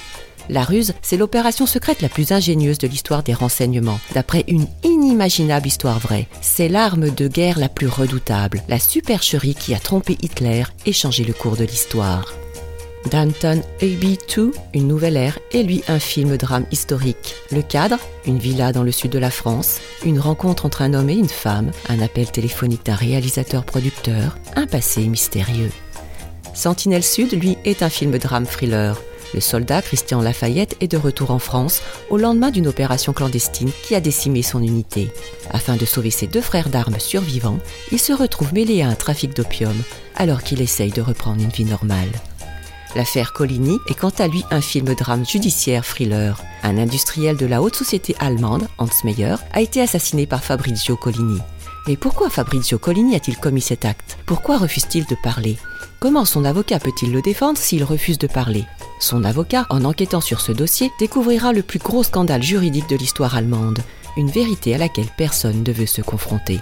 Speaker 10: La ruse, c'est l'opération secrète la plus ingénieuse de l'histoire des renseignements, d'après une inimaginable histoire vraie. C'est l'arme de guerre la plus redoutable, la supercherie qui a trompé Hitler et changé le cours de l'histoire. Danton AB 2, une nouvelle ère, est lui un film drame historique. Le cadre, une villa dans le sud de la France, une rencontre entre un homme et une femme, un appel téléphonique d'un réalisateur-producteur, un passé mystérieux. Sentinelle Sud, lui, est un film drame thriller. Le soldat Christian Lafayette est de retour en France au lendemain d'une opération clandestine qui a décimé son unité. Afin de sauver ses deux frères d'armes survivants, il se retrouve mêlé à un trafic d'opium alors qu'il essaye de reprendre une vie normale. L'affaire Coligny est quant à lui un film drame judiciaire thriller. Un industriel de la haute société allemande, Hans Meyer, a été assassiné par Fabrizio Coligny. Mais pourquoi Fabrizio Coligny a-t-il commis cet acte? Pourquoi refuse-t-il de parler? Comment son avocat peut-il le défendre s'il refuse de parler? Son avocat, en enquêtant sur ce dossier, découvrira le plus gros scandale juridique de l'histoire allemande, une vérité à laquelle personne ne veut se confronter.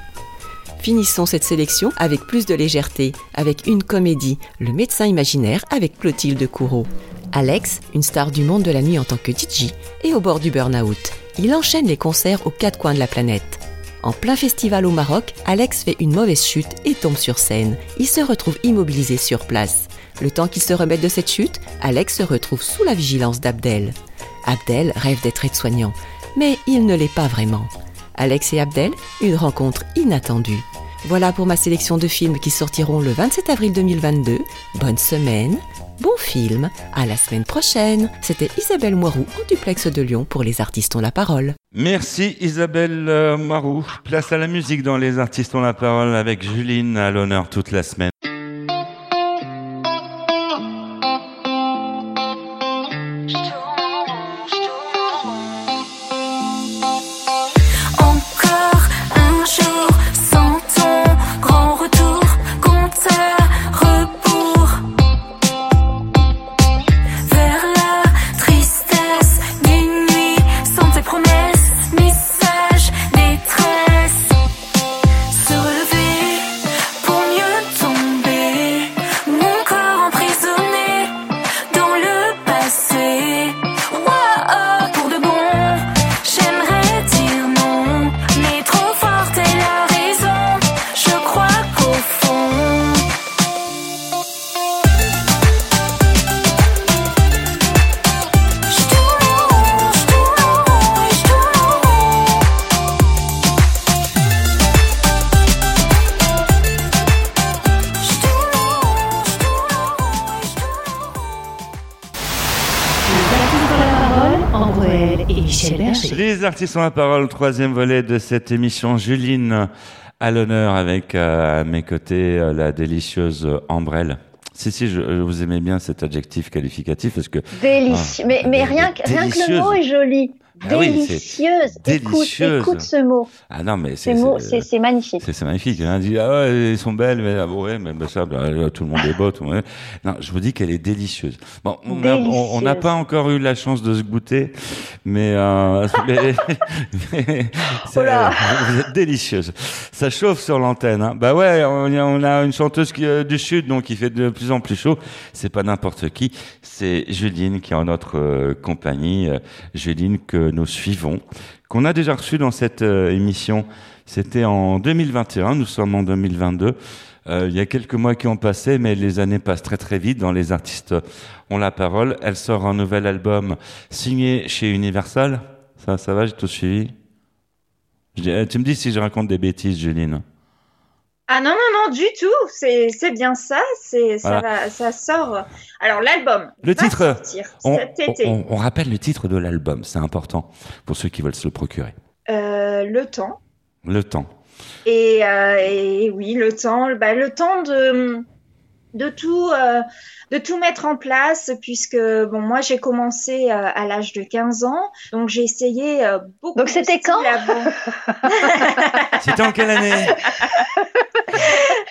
Speaker 10: Finissons cette sélection avec plus de légèreté, avec une comédie, Le médecin imaginaire avec Clotilde Courreau. Alex, une star du monde de la nuit en tant que DJ, est au bord du burn-out. Il enchaîne les concerts aux quatre coins de la planète. En plein festival au Maroc, Alex fait une mauvaise chute et tombe sur scène. Il se retrouve immobilisé sur place. Le temps qu'il se remette de cette chute, Alex se retrouve sous la vigilance d'Abdel. Abdel rêve d'être aide-soignant, mais il ne l'est pas vraiment. Alex et Abdel, une rencontre inattendue. Voilà pour ma sélection de films qui sortiront le 27 avril 2022. Bonne semaine, bon film, à la semaine prochaine. C'était Isabelle Moirou en duplex de Lyon pour Les Artistes ont la parole.
Speaker 1: Merci Isabelle euh, Marou. Place à la musique dans Les Artistes ont la parole avec Juline à l'honneur toute la semaine.
Speaker 4: L et Michel Berger.
Speaker 1: Les artistes ont la parole, troisième volet de cette émission. Juline à l'honneur avec euh, à mes côtés euh, la délicieuse Ambrelle. Si, si, je, je vous aimais bien cet adjectif qualificatif parce que
Speaker 2: Délicieux. mais mais
Speaker 1: mais
Speaker 2: rien, que- rien que le mot est joli.
Speaker 1: Ah oui, c'est
Speaker 2: délicieuse.
Speaker 1: délicieuse.
Speaker 2: Écoute, écoute ce mot.
Speaker 1: Ah non, mais
Speaker 2: C'est
Speaker 1: c'est
Speaker 2: magnifique.
Speaker 1: C'est magnifique. On dit ah ouais, ils sont belles, mais ah bon, ouais, mais bah, ça, bah, tout le monde est beau. Tout le monde... Non, je vous dis qu'elle est délicieuse. Bon, on n'a
Speaker 2: Délicieuse.
Speaker 1: pas encore eu la chance de se goûter, mais, euh, <laughs> mais- mais c'est-
Speaker 2: Oh là.
Speaker 1: vous êtes délicieuse. Ça chauffe sur l'antenne. Hein. Bah ouais, on, a- on a une chanteuse qui, euh, du sud, donc qui fait de plus en plus chaud. C'est pas n'importe qui, c'est Juline qui est en notre euh, compagnie. Euh, Juline que nous suivons, qu'on a déjà reçue dans cette euh, émission. C'était en 2021, nous sommes en 2022. Euh, il y a quelques mois qui ont passé, mais les années passent très très vite. Dans les artistes ont la parole. Elle sort un nouvel album signé chez Universal. Ça, ça va, j'ai tout suivi. Euh, tu me dis si je raconte des bêtises, Juline.
Speaker 5: Ah non, non, non, du tout. C'est bien ça. C'est ça,
Speaker 1: Voilà.
Speaker 5: va, ça sort. Alors, l'album.
Speaker 1: Le
Speaker 5: va
Speaker 1: titre,
Speaker 5: sortir
Speaker 1: On,
Speaker 5: cet été.
Speaker 1: on- on rappelle le titre de l'album, c'est important pour ceux qui veulent se le procurer.
Speaker 5: Euh, le temps.
Speaker 1: Le temps.
Speaker 5: Et, euh, et oui, le temps, bah, le temps de de tout euh, de tout mettre en place puisque bon moi j'ai commencé euh, à l'âge de 15 ans donc j'ai essayé euh, beaucoup
Speaker 2: Donc c'était quand? <laughs> <laughs>
Speaker 1: C'était en quelle année?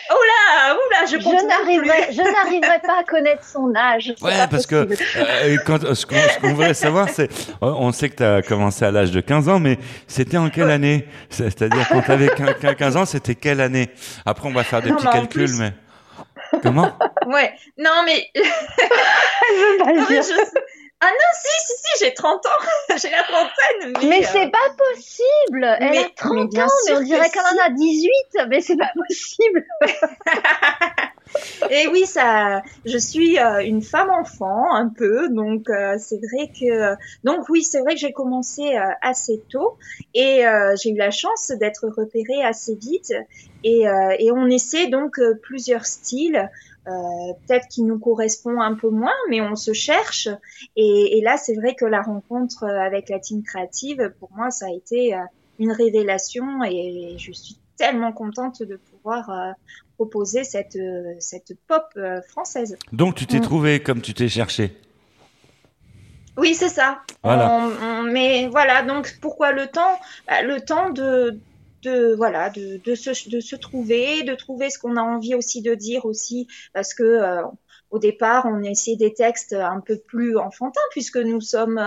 Speaker 5: Oula oula je
Speaker 2: Je
Speaker 5: compte même plus.
Speaker 2: n'arriverai, je n'arriverai pas à connaître son âge.
Speaker 1: Ouais,
Speaker 2: pas
Speaker 1: parce que
Speaker 2: possible.
Speaker 1: euh, quand, ce qu'on ce qu'on voudrait savoir, c'est, on sait que tu as commencé à l'âge de 15 ans, mais c'était en quelle année? C'est- C'est-à-dire quand tu avais 15 ans, c'était quelle année? Après, on va faire des
Speaker 5: Non,
Speaker 1: petits calculs,
Speaker 5: plus-
Speaker 1: mais comment?
Speaker 5: Ouais non mais <laughs>
Speaker 2: Elle veut pas le
Speaker 5: Non, mais
Speaker 2: dire.
Speaker 5: je- Ah non, si, si, si, j'ai 30 ans. <laughs> j'ai la trentaine. Mais,
Speaker 2: Mais
Speaker 5: euh,
Speaker 2: c'est pas possible. Elle
Speaker 5: mais-
Speaker 2: a 30
Speaker 5: mais bien
Speaker 2: ans, mais on dirait
Speaker 5: que
Speaker 2: qu'elle en a 18. Mais c'est pas possible. <laughs>
Speaker 5: Et oui, ça, je suis euh, une femme enfant un peu, donc euh, c'est vrai que, donc oui, c'est vrai que j'ai commencé euh, assez tôt et euh, j'ai eu la chance d'être repérée assez vite et, euh, et on essaie donc euh, plusieurs styles. Euh, peut-être qui nous correspond un peu moins, mais on se cherche. Et, et là, c'est vrai que la rencontre avec la team créative, pour moi, ça a été une révélation et je suis tellement contente de pouvoir euh, proposer cette, cette pop euh, française.
Speaker 1: Donc tu t'es
Speaker 2: Mm.
Speaker 1: trouvé comme tu t'es cherché.
Speaker 5: Oui, c'est ça.
Speaker 1: Voilà.
Speaker 5: On- on- mais voilà, donc pourquoi le temps? Bah, Le temps de, de voilà, de, de, se, de se trouver, de trouver ce qu'on a envie aussi de dire aussi, parce que euh, au départ, on essaie des textes un peu plus enfantins puisque nous sommes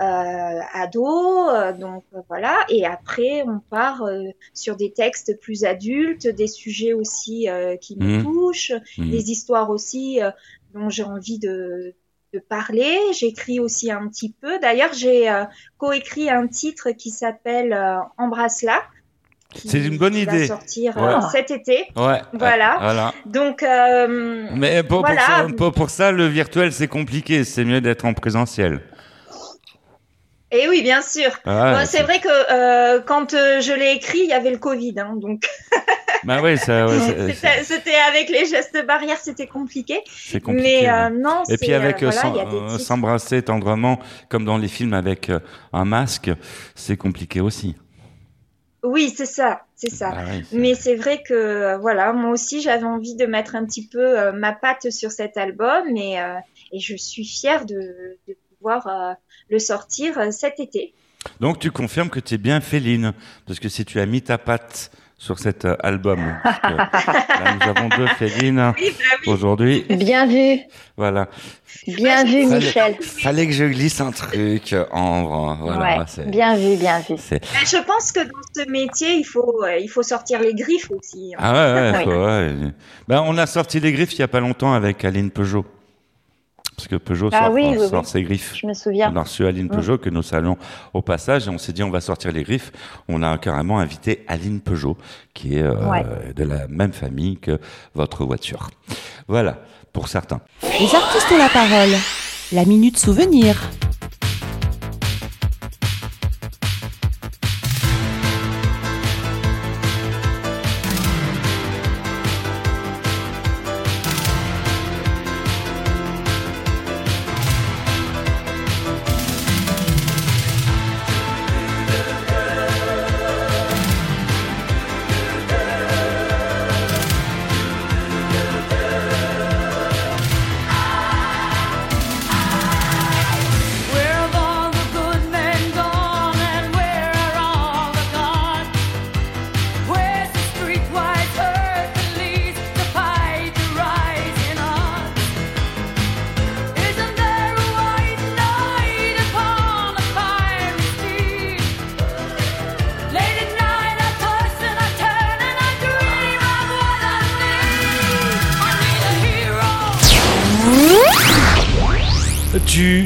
Speaker 5: euh, ados, euh, donc euh, voilà. Et après, on part euh, sur des textes plus adultes, des sujets aussi euh, qui nous
Speaker 1: Mhm.
Speaker 5: touchent,
Speaker 1: Mhm.
Speaker 5: des histoires aussi euh, dont j'ai envie de, de parler. J'écris aussi un petit peu. D'ailleurs, j'ai euh, coécrit un titre qui s'appelle euh, Embrasse-la.
Speaker 1: C'est une bonne
Speaker 5: qui
Speaker 1: idée.
Speaker 5: Va sortir
Speaker 1: Ouais.
Speaker 5: euh, cet été.
Speaker 1: Ouais.
Speaker 5: Voilà.
Speaker 1: voilà.
Speaker 5: Donc, euh,
Speaker 1: Mais pour, pour ça, pour, pour ça, le virtuel, c'est compliqué. C'est mieux d'être en présentiel.
Speaker 5: et oui, bien sûr.
Speaker 1: Ah,
Speaker 5: Bon, c'est vrai que euh, quand je l'ai écrit, il y avait le Covid, hein, donc <laughs>
Speaker 1: Bah oui, ça, ouais,
Speaker 5: c'était avec les gestes barrières, c'était compliqué.
Speaker 1: c'est compliqué.
Speaker 5: Mais euh, non,
Speaker 1: Et puis avec
Speaker 5: euh, voilà,
Speaker 1: s'embrasser tendrement, comme dans les films avec un masque, c'est compliqué aussi.
Speaker 5: Oui, c'est ça, c'est ça.
Speaker 1: Ah c'est-
Speaker 5: Mais c'est vrai que euh, voilà, moi aussi j'avais envie de mettre un petit peu euh, ma patte sur cet album et, euh, et je suis fière de, de pouvoir euh, le sortir cet été.
Speaker 1: Donc tu confirmes que tu es bien féline, parce que si tu as mis ta patte sur cet euh, album, là nous avons deux félines
Speaker 5: Oui, bah
Speaker 1: aujourd'hui,
Speaker 2: Bien vu.
Speaker 1: voilà.
Speaker 2: Bien vu,
Speaker 1: Fallait-
Speaker 2: Michel.
Speaker 1: Fallait que je glisse un truc en voilà.
Speaker 2: ouais.
Speaker 1: c'est-
Speaker 2: Bien vu, bien vu.
Speaker 5: Mais je pense que dans ce métier, il faut euh, il faut sortir les griffes aussi. hein.
Speaker 1: Ah ouais, ouais,
Speaker 2: Oui.
Speaker 1: faut- ouais. Ben, on a sorti les griffes il y a pas longtemps avec Aline Peugeot. Parce que Peugeot
Speaker 2: Ah
Speaker 1: sort,
Speaker 2: oui, oui,
Speaker 1: sort
Speaker 2: oui.
Speaker 1: ses griffes.
Speaker 2: Je me souviens.
Speaker 1: On a reçu Aline Peugeot que nous saluons au passage et on s'est dit on va sortir les griffes. On a carrément invité Aline Peugeot qui est euh,
Speaker 2: Ouais.
Speaker 1: de la même famille que votre voiture. Voilà, pour certains.
Speaker 9: Les artistes ont la parole. La minute souvenir.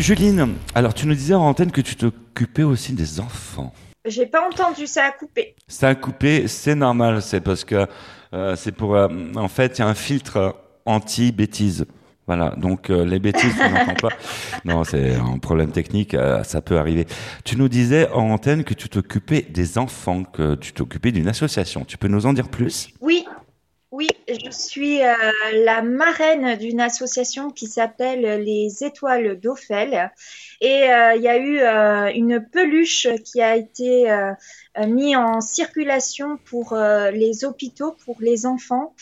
Speaker 1: Juline, alors tu nous disais en antenne que tu t'occupais aussi des enfants.
Speaker 5: J'ai pas entendu, ça a coupé.
Speaker 1: Ça a coupé, c'est normal, c'est parce que euh, c'est pour. euh, en fait, il y a un filtre anti-bêtises. Voilà, donc euh, les bêtises, on n'entend pas. <laughs> Non, c'est un problème technique, euh, ça peut arriver. Tu nous disais en antenne que tu t'occupais des enfants, que tu t'occupais d'une association. Tu peux nous en dire plus?
Speaker 5: Oui, oui, je suis euh, la marraine d'une association qui s'appelle les Étoiles d'Ophel. Et euh, il y a eu euh, une peluche qui a été mise en circulation pour les hôpitaux, pour les enfants,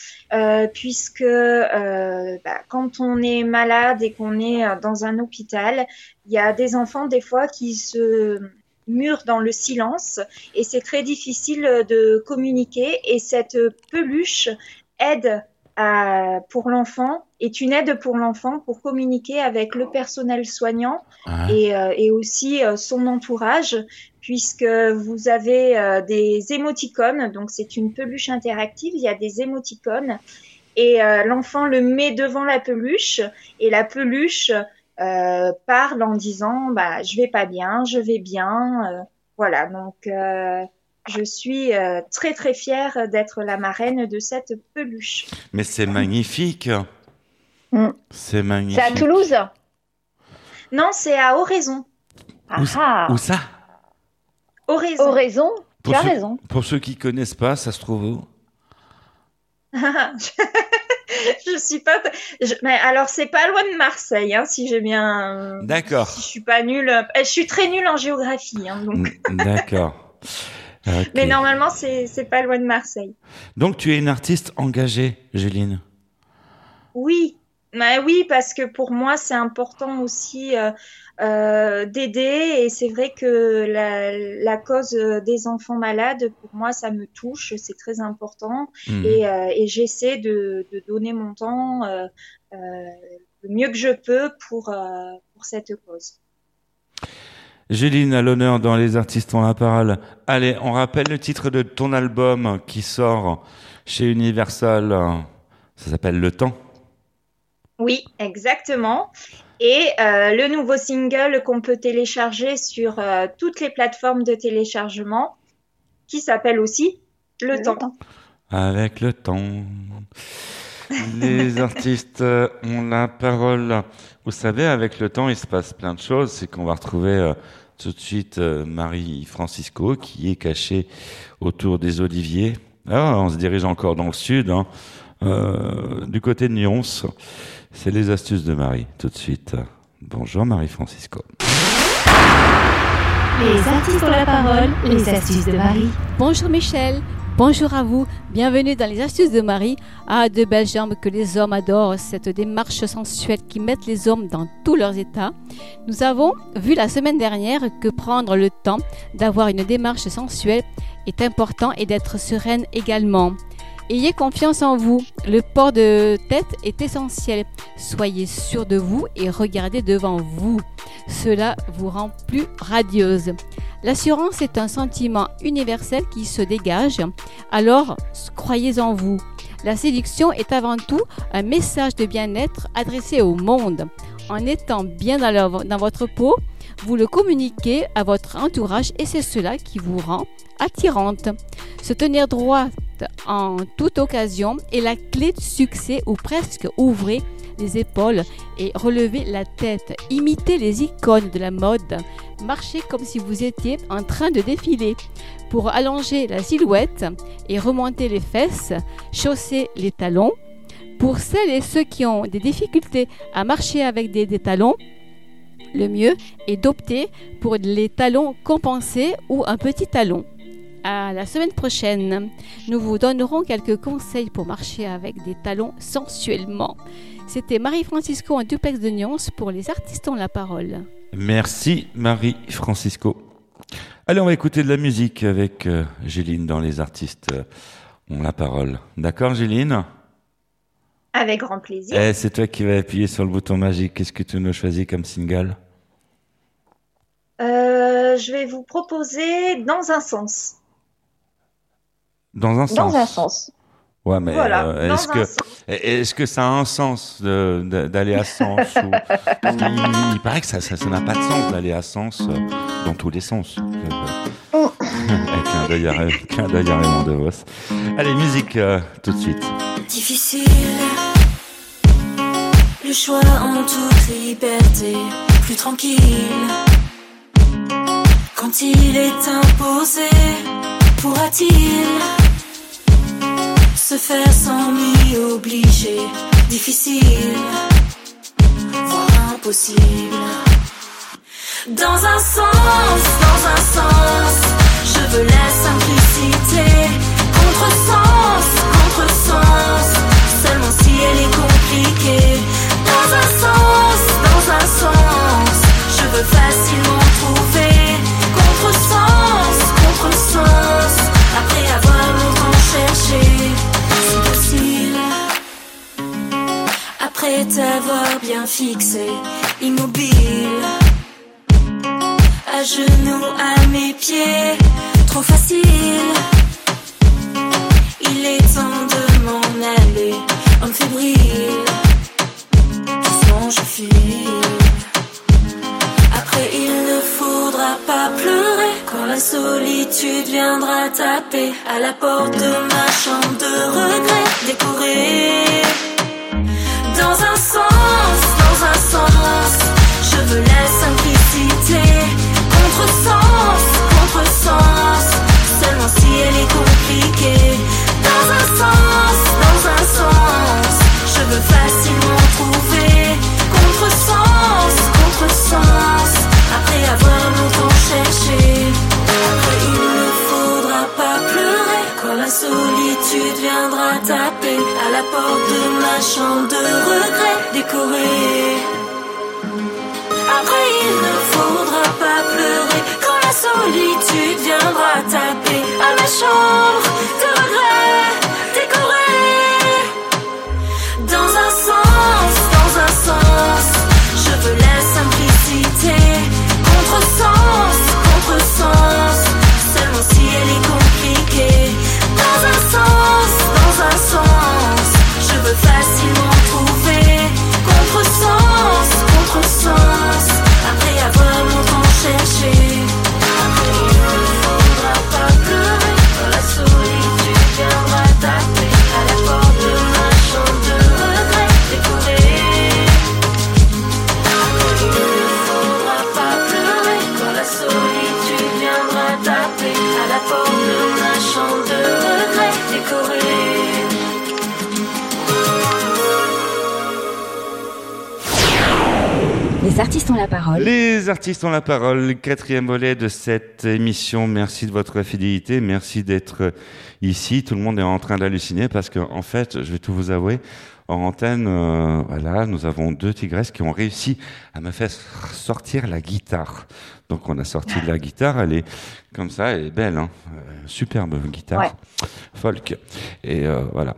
Speaker 5: puisque bah, quand on est malade et qu'on est dans un hôpital, il y a des enfants des fois qui se murent dans le silence et c'est très difficile de communiquer et cette peluche aide à- pour l'enfant est une aide pour l'enfant pour communiquer avec le personnel soignant
Speaker 1: Ah.
Speaker 5: et, euh, et aussi euh, son entourage puisque vous avez euh, des émoticônes donc c'est une peluche interactive. Il y a des émoticônes et euh, l'enfant le met devant la peluche et la peluche euh, parle en disant bah je vais pas bien je vais bien euh, voilà donc euh, je suis euh, très très fière d'être la marraine de cette peluche.
Speaker 1: Mais c'est magnifique.
Speaker 2: Mm.
Speaker 1: C'est magnifique.
Speaker 2: C'est à Toulouse
Speaker 5: Non, c'est à Oraison.
Speaker 2: Ah
Speaker 1: Où,
Speaker 2: ah
Speaker 1: où ça
Speaker 5: Oraison.
Speaker 2: Oraison Tu
Speaker 1: Pour
Speaker 2: as
Speaker 1: ceux-
Speaker 2: raison.
Speaker 1: Pour ceux qui connaissent pas, ça se trouve où <laughs>
Speaker 5: je suis pas. je- Mais alors, c'est pas loin de Marseille, hein, si j'ai bien.
Speaker 1: D'accord.
Speaker 5: Si je suis pas nulle. euh, Je suis très nulle en géographie, hein, donc.
Speaker 1: D'accord. Ok.
Speaker 5: Mais normalement, c'est pas loin de Marseille.
Speaker 1: Donc tu es une artiste engagée, Juline?
Speaker 5: Oui, bah oui, parce que pour moi, c'est important aussi euh, euh, d'aider. Et c'est vrai que la, la cause euh, des enfants malades, pour moi, ça me touche. C'est très important.
Speaker 1: Mhm.
Speaker 5: Et, euh, et j'essaie de, de donner mon temps le mieux que je peux pour, pour cette cause.
Speaker 1: Juline, à l'honneur dans Les Artistes ont la parole. Allez, on rappelle le titre de ton album qui sort chez Universal. Ça s'appelle Le Temps.
Speaker 5: Oui, exactement. Et euh, le nouveau single qu'on peut télécharger sur euh, toutes les plateformes de téléchargement, qui s'appelle aussi Le, temps.
Speaker 1: Avec le temps. Les artistes euh, ont la parole. Vous savez, avec le temps, il se passe plein de choses. C'est qu'on va retrouver euh, tout de suite euh, Marie Francisco qui est cachée autour des oliviers. Ah, on se dirige encore dans le sud, hein, euh, du côté de Nyons. C'est les astuces de Marie, tout de suite. Bonjour Marie Francisco.
Speaker 4: Les artistes ont la parole, les astuces de Marie.
Speaker 11: Bonjour Michel, bonjour à vous, bienvenue dans les astuces de Marie. Ah, de belles jambes que les hommes adorent, cette démarche sensuelle qui met les hommes dans tous leurs états. Nous avons vu la semaine dernière que prendre le temps d'avoir une démarche sensuelle est important et d'être sereine également. Ayez confiance en vous, le port de tête est essentiel. Soyez sûr de vous et regardez devant vous. Cela vous rend plus radieuse. L'assurance est un sentiment universel qui se dégage, alors croyez en vous. La séduction est avant tout un message de bien-être adressé au monde. En étant bien dans, votre peau, vous le communiquez à votre entourage et c'est cela qui vous rend attirante. Se tenir droite en toute occasion est la clé du succès ou presque ouvrez les épaules et relevez la tête. Imitez les icônes de la mode. Marchez comme si vous étiez en train de défiler. Pour allonger la silhouette et remonter les fesses, chaussez les talons. Pour celles et ceux qui ont des difficultés à marcher avec des, des talons, le mieux est d'opter pour les talons compensés ou un petit talon. À la semaine prochaine, nous vous donnerons quelques conseils pour marcher avec des talons sensuellement. C'était Marie-Francisco en duplex de Nyons pour les artistes ont la parole.
Speaker 1: Merci Marie Francisco. Allez, on va écouter de la musique avec euh, Géline dans Les Artistes euh, ont la parole. D'accord, Géline?
Speaker 5: Avec grand plaisir.
Speaker 1: Eh, c'est toi qui vas appuyer sur le bouton magique. Qu'est-ce que tu nous choisis comme single?
Speaker 5: Euh, je vais vous proposer Dans un sens.
Speaker 1: Dans un sens.
Speaker 2: Dans un sens.
Speaker 1: Ouais, mais
Speaker 5: Voilà,
Speaker 1: euh, est-ce
Speaker 5: un
Speaker 1: que est-ce que ça a un sens d'aller à Sens ou... <laughs> Parce qu'il- il, paraît que ça ça n'a pas de sens d'aller à Sens euh, dans tous les sens. Euh, <laughs> d'œil à Ray- clin d'œil à Raymond DeVos. Allez, musique euh, tout de suite.
Speaker 8: difficile. Le choix en toute liberté, plus tranquille. Quand il est imposé, pourra-t-il se faire sans m'y obliger Difficile, voire impossible. Dans un sens, dans un sens, je veux la simplicité. Contresens, contresens, seulement si elle est compliquée. Dans un sens, dans un sens, je veux facilement trouver. Contresens, contresens, après avoir longtemps cherché. Après t'avoir bien fixé, immobile à genoux à mes pieds, trop facile. Il est temps de m'en aller, homme fébrile. Doucement je file. Après il ne faudra pas pleurer quand la solitude viendra taper à la porte de ma chambre de regret décorée. Dans un sens, dans un sens, je veux la simplicité. Contresens, contresens, seulement si elle est compliquée. Dans un sens, dans un sens, je veux facilement trouver. Contresens, contresens, porte de ma chambre de regret décorée. Après il ne faudra pas pleurer quand la solitude viendra taper à ma chambre de
Speaker 12: Les artistes ont la parole.
Speaker 1: Les artistes ont la parole, le quatrième volet de cette émission. Merci de votre fidélité, merci d'être ici. Tout le monde est en train d'halluciner parce que, en fait, je vais tout vous avouer, en antenne, euh, voilà, nous avons deux tigresses qui ont réussi à me faire sortir la guitare. Donc, on a sorti de la guitare, elle est comme ça, elle est belle, hein, Euh, superbe guitare,
Speaker 2: Ouais.
Speaker 1: folk. Et euh, voilà.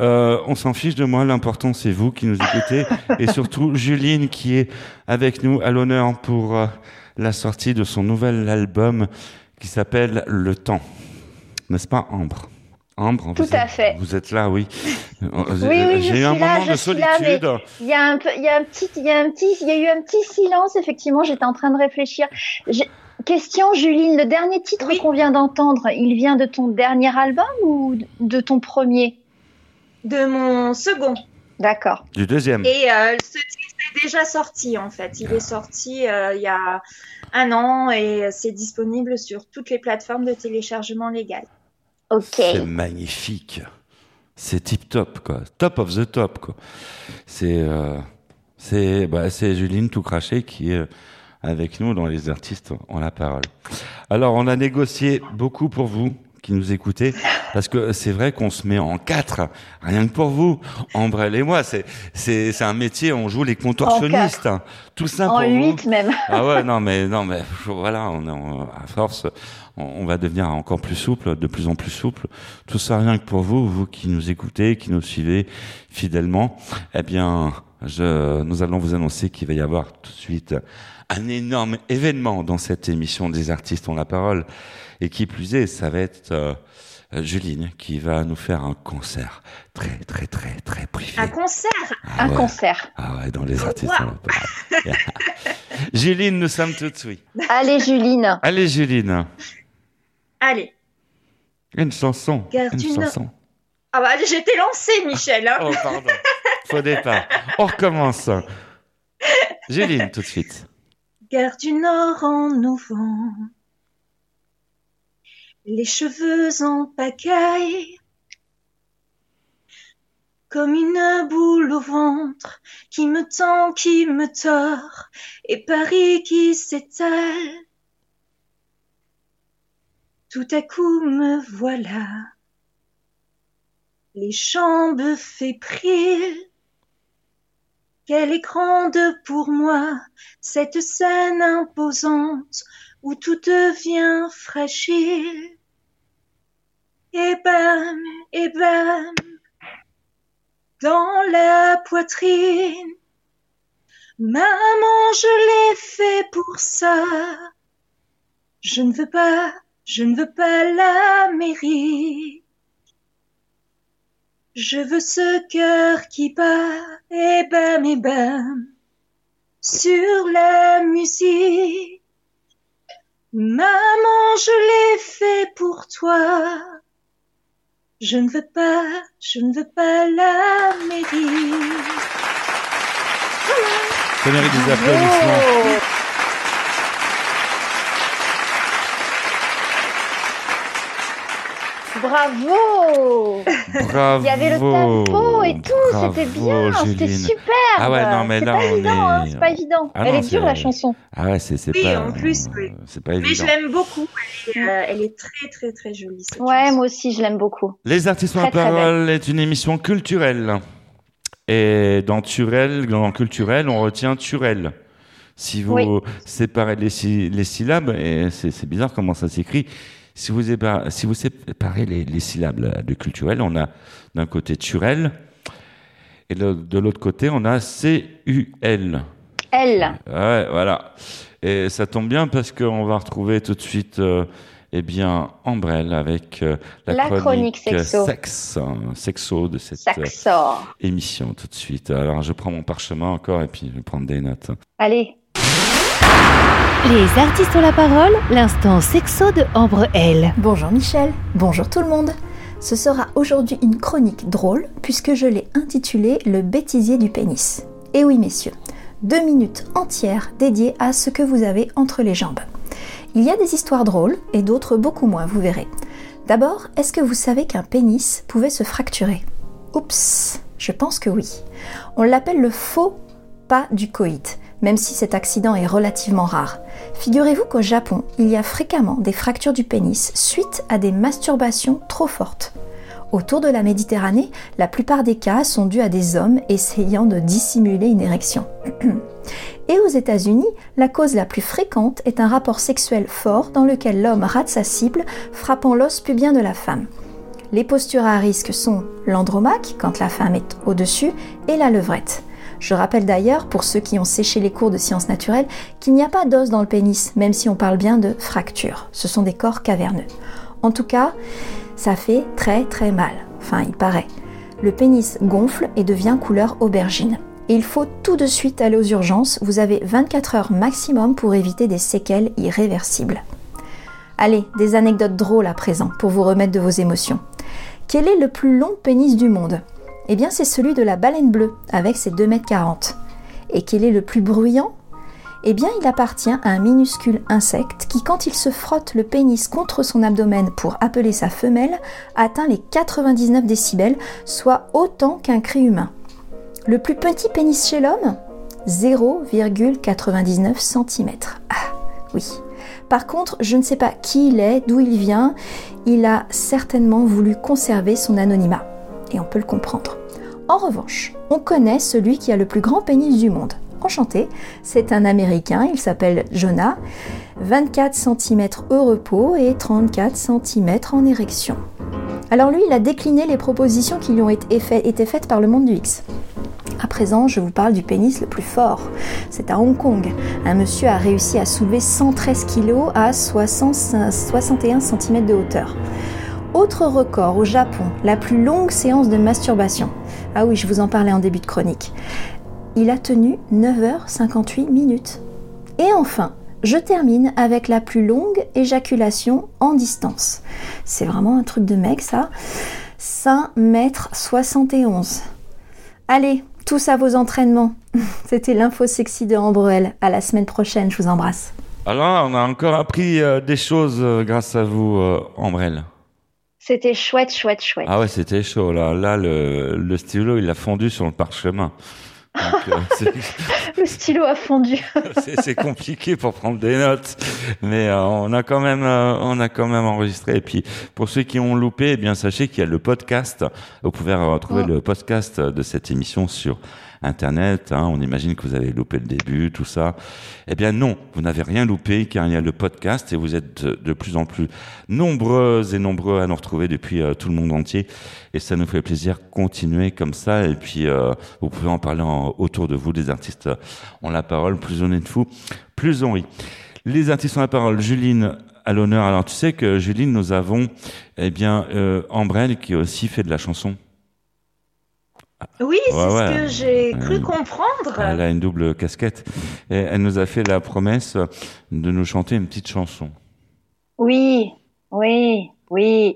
Speaker 1: Euh, on s'en fiche de moi, l'important c'est vous qui nous écoutez et surtout <laughs> Juline qui est avec nous à l'honneur pour euh, la sortie de son nouvel album qui s'appelle Le Temps. N'est-ce pas Ambre? Ambre,
Speaker 2: Tout
Speaker 1: vous
Speaker 2: à
Speaker 1: êtes-
Speaker 2: fait.
Speaker 1: Vous êtes là, oui.
Speaker 2: Oui, oui, je
Speaker 1: J'ai eu un
Speaker 2: suis là,
Speaker 1: moment
Speaker 2: je
Speaker 1: de
Speaker 2: suis là, mais
Speaker 1: solitude.
Speaker 2: il y a un peu, il y a un petit, il y a un petit, il y a eu un petit silence. Effectivement, j'étais en train de réfléchir. Question, Juline, le dernier titre qu'on vient d'entendre, il vient de ton dernier album ou de ton premier?
Speaker 5: De mon second.
Speaker 2: D'accord.
Speaker 1: Du deuxième.
Speaker 5: Et euh, ce titre est déjà sorti en fait. Il est sorti euh, il y a un an et c'est disponible sur toutes les plateformes de téléchargement légal.
Speaker 1: C'est magnifique. C'est tip top, quoi. Top of the top, quoi. C'est, euh, c'est, bah, Juline tout craché qui est euh, avec nous dans les artistes ont la parole. Alors, on a négocié beaucoup pour vous qui nous écoutez, parce que c'est vrai qu'on se met en quatre, rien que pour vous, Ambrelle et moi. C'est, c'est, c'est un métier, on joue les contorsionnistes.
Speaker 2: En
Speaker 1: hein. Tout ça
Speaker 2: En
Speaker 1: pour vous.
Speaker 2: huit même.
Speaker 1: Ah ouais, non, mais non, mais voilà, on est en- à force, on, va devenir encore plus souple, de plus en plus souple. Tout ça rien que pour vous, vous qui nous écoutez, qui nous suivez fidèlement. Eh bien, je, nous allons vous annoncer qu'il va y avoir tout de suite un énorme événement dans cette émission des artistes ont la parole. Et qui plus est, ça va être euh, Juline qui va nous faire un concert très très très très privé.
Speaker 5: Un concert?
Speaker 1: Ah
Speaker 2: Un
Speaker 1: ouais.
Speaker 2: concert.
Speaker 1: Ah ouais, dans les artistes.
Speaker 5: Wow.
Speaker 1: on va pas- Juline, nous sommes tout de suite.
Speaker 2: Allez, Juline.
Speaker 1: Allez Juline,
Speaker 5: Allez.
Speaker 1: une chanson.
Speaker 5: Garde
Speaker 1: Une
Speaker 5: une-
Speaker 1: chanson.
Speaker 5: Ah bah j'étais lancée, Michel. hein.
Speaker 1: Oh pardon. Faux départ. On recommence. Juline, tout de suite.
Speaker 5: Gare du Nord en novembre, les cheveux en pagaille, comme une boule au ventre qui me tend, qui me tord, et Paris qui s'étale. Tout à coup me voilà, les jambes fébriles. Qu'elle est grande pour moi, cette scène imposante où tout devient fragile. Et bam, et bam, dans la poitrine. Maman, je l'ai fait pour ça. Je ne veux pas, je ne veux pas la mairie. Je veux ce cœur qui bat, et bam, et bam, sur la musique. Maman, je l'ai fait pour toi. Je ne veux pas, je ne veux pas la mairie.
Speaker 1: Ça mérite des applaudissements.
Speaker 2: Bravo
Speaker 1: Bravo.
Speaker 2: Il y avait le tempo et tout, c'était bien, c'était super.
Speaker 1: Ah ouais, non, mais
Speaker 2: c'est
Speaker 1: là,
Speaker 2: pas
Speaker 1: on
Speaker 2: évident,
Speaker 1: est-
Speaker 2: hein, c'est pas évident.
Speaker 1: Ah
Speaker 2: Elle
Speaker 1: non,
Speaker 2: est dure la chanson.
Speaker 1: Ah ouais, c'est c'est
Speaker 5: Oui,
Speaker 1: pas.
Speaker 5: en plus, oui.
Speaker 1: Pas
Speaker 5: Mais je
Speaker 1: évident.
Speaker 5: l'aime beaucoup. Elle est, euh, elle est très, très, très jolie. cette
Speaker 2: Ouais,
Speaker 5: chanson.
Speaker 2: moi aussi, je l'aime beaucoup.
Speaker 1: Les artistes
Speaker 2: très
Speaker 1: parole est une émission culturelle. Et dans Turel, dans culturel, on retient Turel. Si vous
Speaker 2: Oui.
Speaker 1: séparez les, sy- les syllabes, c'est bizarre comment ça s'écrit, si vous, épa- si vous séparez les, les syllabes là, de culturel, on a d'un côté Turel, et de, de l'autre côté, on a C-U-L.
Speaker 2: Elle.
Speaker 1: Ouais, voilà. Et ça tombe bien parce qu'on va retrouver tout de suite, euh, eh bien, Ambrelle avec euh, la,
Speaker 2: La chronique sexo.
Speaker 1: sexe, hein, sexo de cette euh, émission tout de suite. Alors, je prends mon parchemin encore et puis je vais prendre des notes.
Speaker 2: Allez.
Speaker 3: Les artistes ont la parole, l'instant sexo de Ambre L.
Speaker 12: Bonjour Michel, bonjour tout le monde. Ce sera aujourd'hui une chronique drôle puisque je l'ai intitulée Le bêtisier du pénis. Et oui messieurs, deux minutes entières dédiées à ce que vous avez entre les jambes. Il y a des histoires drôles et d'autres beaucoup moins, vous verrez. D'abord, est-ce que vous savez qu'un pénis pouvait se fracturer? Oups, je pense que oui. On l'appelle le faux pas du coït, même si cet accident est relativement rare. Figurez-vous qu'au Japon, il y a fréquemment des fractures du pénis suite à des masturbations trop fortes. Autour de la Méditerranée, la plupart des cas sont dus à des hommes essayant de dissimuler une érection. Et aux États-Unis, la cause la plus fréquente est un rapport sexuel fort dans lequel l'homme rate sa cible, frappant l'os pubien de la femme. Les postures à risque sont l'andromaque, quand la femme est au-dessus, et la levrette. Je rappelle d'ailleurs, pour ceux qui ont séché les cours de sciences naturelles, qu'il n'y a pas d'os dans le pénis, même si on parle bien de fracture. Ce sont des corps caverneux. En tout cas, ça fait très très mal. Enfin, il paraît. Le pénis gonfle et devient couleur aubergine. Il faut tout de suite aller aux urgences. Vous avez 24 heures maximum pour éviter des séquelles irréversibles. Allez, des anecdotes drôles à présent pour vous remettre de vos émotions. Quel est le plus long pénis du monde? Eh bien, c'est celui de la baleine bleue, avec ses 2,40 m. Et quel est le plus bruyant? Eh bien, il appartient à un minuscule insecte qui, quand il se frotte le pénis contre son abdomen pour appeler sa femelle, atteint les 99 décibels, soit autant qu'un cri humain. Le plus petit pénis chez l'homme? 0,99 cm. Ah, oui. Par contre, je ne sais pas qui il est, d'où il vient. Il a certainement voulu conserver son anonymat. Et on peut le comprendre. En revanche, on connaît celui qui a le plus grand pénis du monde. Enchanté, c'est un Américain, il s'appelle Jonah, 24 cm au repos et 34 cm en érection. Alors lui, il a décliné les propositions qui lui ont été, fait- été faites par le monde du X. À présent, je vous parle du pénis le plus fort. C'est à Hong Kong. Un monsieur a réussi à soulever 113 kg à 60 61 cm de hauteur. Autre record au Japon, la plus longue séance de masturbation. Ah oui, je vous en parlais en début de chronique. Il a tenu 9h58 minutes. Et enfin, je termine avec la plus longue éjaculation en distance. C'est vraiment un truc de mec ça. 5 mètres 71. Allez, tous à vos entraînements. <laughs> C'était l'info sexy de Ambrel. À la semaine prochaine, je vous embrasse.
Speaker 1: Alors, on a encore appris euh, des choses euh, grâce à vous, euh, Ambrelle.
Speaker 2: C'était chouette, chouette, chouette.
Speaker 1: Ah ouais, c'était chaud là. Là, le, le stylo, il a fondu sur le parchemin. Donc, euh, <laughs>
Speaker 2: Le stylo a fondu. <laughs>
Speaker 1: c'est compliqué pour prendre des notes, mais euh, on a quand même, euh, on a quand même enregistré. Et puis, pour ceux qui ont loupé, eh bien sachez qu'il y a le podcast. Vous pouvez retrouver le podcast de cette émission sur Internet. hein. on imagine que vous avez loupé le début, tout ça. Eh bien non, vous n'avez rien loupé car il y a le podcast et vous êtes de, de plus en plus nombreuses et nombreux à nous retrouver depuis euh, tout le monde entier. Et ça nous fait plaisir. Continuez comme ça et puis euh, vous pouvez en parler en- autour de vous. Les artistes ont la parole. Plus on est de fous, plus on rit. Les artistes ont la parole. Juline à l'honneur. Alors tu sais que Juline, nous avons eh bien euh, Ambrelle qui aussi fait de la chanson.
Speaker 5: Oui, c'est
Speaker 1: Ouais,
Speaker 5: ce que j'ai cru comprendre.
Speaker 1: Elle a une double casquette. Et elle nous a fait la promesse de nous chanter une petite chanson.
Speaker 2: Oui, oui, oui.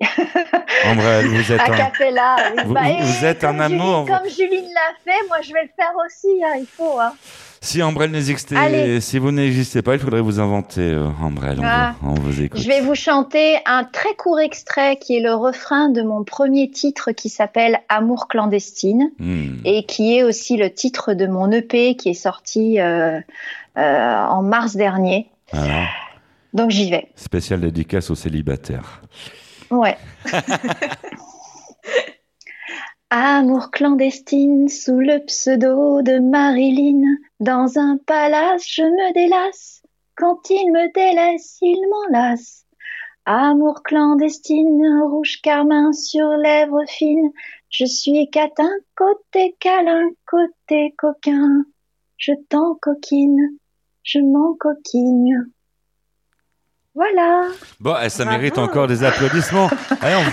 Speaker 1: Ambrelle, vous <laughs> êtes
Speaker 2: A
Speaker 1: un...
Speaker 2: cappella. oui.
Speaker 1: Vous-
Speaker 2: Bah,
Speaker 1: êtes un amour.
Speaker 2: Comme Juline l'a fait, moi je vais le faire aussi. hein, il faut. Hein.
Speaker 1: Si Ambrelle n'existait, si vous n'existez pas, il faudrait vous inventer, euh, Ambrelle.
Speaker 2: Ah.
Speaker 1: vous, on vous écoute.
Speaker 2: Je vais vous chanter un très court extrait qui est le refrain de mon premier titre qui s'appelle Amour clandestine
Speaker 1: Hmm.
Speaker 2: et qui est aussi le titre de mon EP qui est sorti euh, euh, en mars dernier.
Speaker 1: Voilà.
Speaker 2: Donc j'y vais.
Speaker 1: Spécial dédicace aux célibataires.
Speaker 2: Ouais. <laughs> Amour clandestine sous le pseudo de Marilyn. Dans un palace, je me délasse. Quand il me délaisse, il m'enlace. Amour clandestine, rouge carmin sur lèvres fines. Je suis catin, côté câlin, côté coquin. Je t'encoquine, je m'encoquine. Voilà.
Speaker 1: Bon, eh, ça
Speaker 2: Bravo.
Speaker 1: mérite encore des applaudissements. <laughs> Allez, on...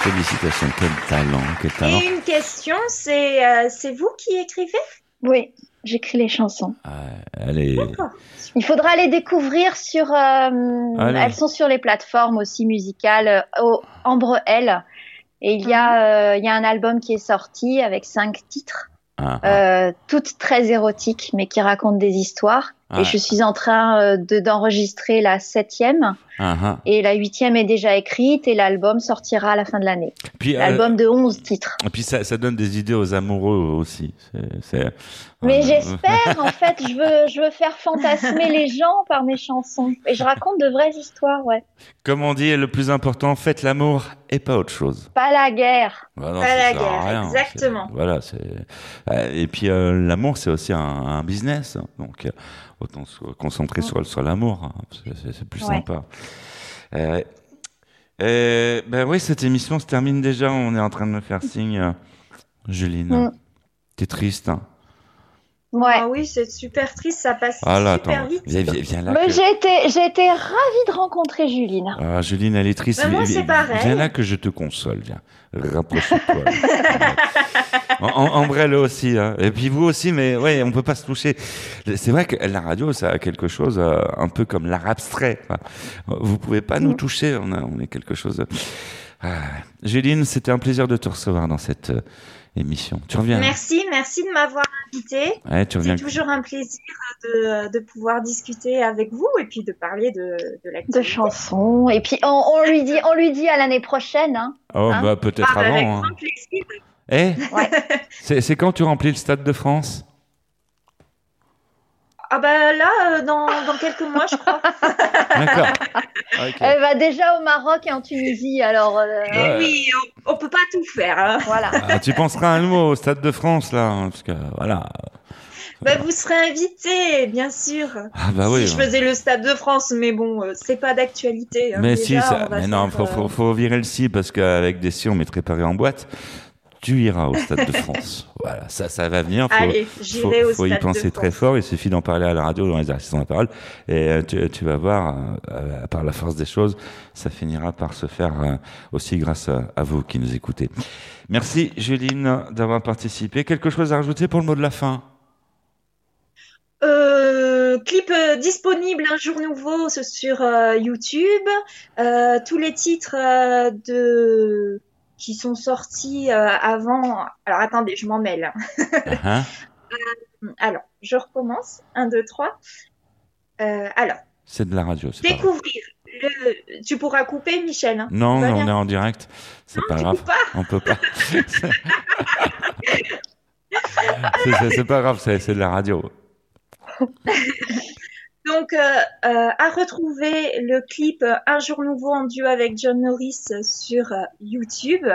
Speaker 1: Félicitations, quel talent, quel talent.
Speaker 5: Et une question, c'est euh, c'est vous qui écrivez?
Speaker 2: Oui, j'écris les chansons.
Speaker 1: Allez.
Speaker 2: Il faudra les découvrir sur. euh, elles sont sur les plateformes aussi musicales. euh, Au Ambre L. Et il y, a, euh, il y a un album qui est sorti avec cinq titres,
Speaker 1: Ah,
Speaker 2: euh, toutes très érotiques, mais qui racontent des histoires.
Speaker 1: Ah.
Speaker 2: Et je suis en train euh, de d'enregistrer la septième.
Speaker 1: ah, ah.
Speaker 2: Et la huitième est déjà écrite et l'album sortira à la fin de l'année.
Speaker 1: Euh,
Speaker 2: L'album de 11 titres.
Speaker 1: Et puis ça, ça donne des idées aux amoureux aussi.
Speaker 2: Mais
Speaker 1: euh,
Speaker 2: j'espère, <laughs> en fait, je veux, je veux faire fantasmer les gens par mes chansons. Et je raconte de vraies histoires, ouais.
Speaker 1: Comme on dit, le plus important, faites l'amour et pas autre chose.
Speaker 2: Pas la guerre.
Speaker 1: Bah non,
Speaker 5: Pas la guerre,
Speaker 1: rien.
Speaker 5: exactement.
Speaker 1: Voilà, c'est. euh, Et puis euh, l'amour, c'est aussi un, un business, hein. donc euh, autant se concentrer sur, sur l'amour, hein, c'est plus
Speaker 2: Ouais.
Speaker 1: sympa. Euh, euh, ben oui, cette émission se termine déjà. On est en train de me faire signe, euh, Juline.
Speaker 2: Mm.
Speaker 1: T'es triste. Hein.
Speaker 2: Ouais.
Speaker 5: Ah oui, c'est super triste, ça passe
Speaker 1: Ah là,
Speaker 5: super
Speaker 1: attends,
Speaker 5: vite.
Speaker 1: viens, viens, viens là.
Speaker 2: Mais
Speaker 1: que-
Speaker 2: j'ai été, j'ai été ravie de rencontrer Juline.
Speaker 1: Ah, Juline, elle est triste.
Speaker 5: Bah, moi, c'est pareil.
Speaker 1: Viens là que je te console. Viens, rapproche-toi. <laughs> En- en- Ambrelle aussi. Hein. Et puis vous aussi, mais ouais, on peut pas se toucher. C'est vrai que la radio, ça a quelque chose euh, un peu comme l'art abstrait. quoi. Vous pouvez pas
Speaker 5: Mm.
Speaker 1: nous toucher. On, a, on est quelque chose. de- Ah. Juline, c'était un plaisir de te recevoir dans cette euh, émission. Tu reviens.
Speaker 5: Merci, merci de m'avoir invité.
Speaker 1: Ouais, tu reviens.
Speaker 5: C'est toujours un plaisir de, de pouvoir discuter avec vous et puis de parler de, de la
Speaker 2: De chansons. Et puis, on, on lui dit, on lui dit à l'année prochaine, hein.
Speaker 1: Oh,
Speaker 2: Hein
Speaker 1: bah peut-être
Speaker 5: Ah, bah, avec
Speaker 1: avant. hein.
Speaker 5: grand plaisir.
Speaker 1: Eh, <laughs> c'est quand tu remplis le stade de France?
Speaker 5: Ah bah là, euh, dans, dans quelques mois, je crois. <laughs>
Speaker 1: D'accord.
Speaker 2: Elle va déjà au Maroc et en Tunisie, alors. euh,
Speaker 1: Ouais.
Speaker 5: Oui, on, on peut pas tout faire. hein.
Speaker 2: Voilà.
Speaker 1: Ah, tu penseras un mot au Stade de France, là, hein, parce que voilà.
Speaker 5: Bah, vous serez invité, bien sûr.
Speaker 1: Ah bah oui.
Speaker 5: si je
Speaker 1: ouais.
Speaker 5: faisais le Stade de France, mais bon, euh, c'est pas d'actualité. hein.
Speaker 1: Mais
Speaker 5: Déjà,
Speaker 1: si, ça, mais non,
Speaker 5: faire,
Speaker 1: faut,
Speaker 5: euh,
Speaker 1: faut, faut virer le si parce qu'avec des si, on mettrait Paris en boîte. Tu iras au Stade de France. <laughs> Voilà, ça, ça va venir. Faut,
Speaker 5: Allez,
Speaker 1: faut,
Speaker 5: j'irai au
Speaker 1: faut y penser très
Speaker 5: France.
Speaker 1: fort. Il suffit d'en parler à la radio dans les artistes de parole, et euh, tu, tu vas voir, euh, par la force des choses, ça finira par se faire euh, aussi grâce à, à vous qui nous écoutez. Merci Juline d'avoir participé. Quelque chose à rajouter pour le mot de la fin?
Speaker 5: Euh, clip euh, disponible un jour nouveau sur euh, YouTube. Euh, tous les titres euh, de qui sont sortis euh, avant. Alors attendez, je m'en mêle.
Speaker 1: Hein <laughs>
Speaker 5: Alors, je recommence. Un, deux, trois. Euh, alors,
Speaker 1: C'est de la radio,
Speaker 5: découvrir. Le... Tu pourras couper, Michel. hein
Speaker 1: Non, on est en direct. C'est pas
Speaker 5: tu
Speaker 1: grave.
Speaker 5: pas
Speaker 1: On peut pas. <laughs> <laughs> C'est- pas grave, c'est de la radio.
Speaker 5: Donc, euh, euh, à retrouver le clip euh, Un jour nouveau en duo avec John Norris sur YouTube.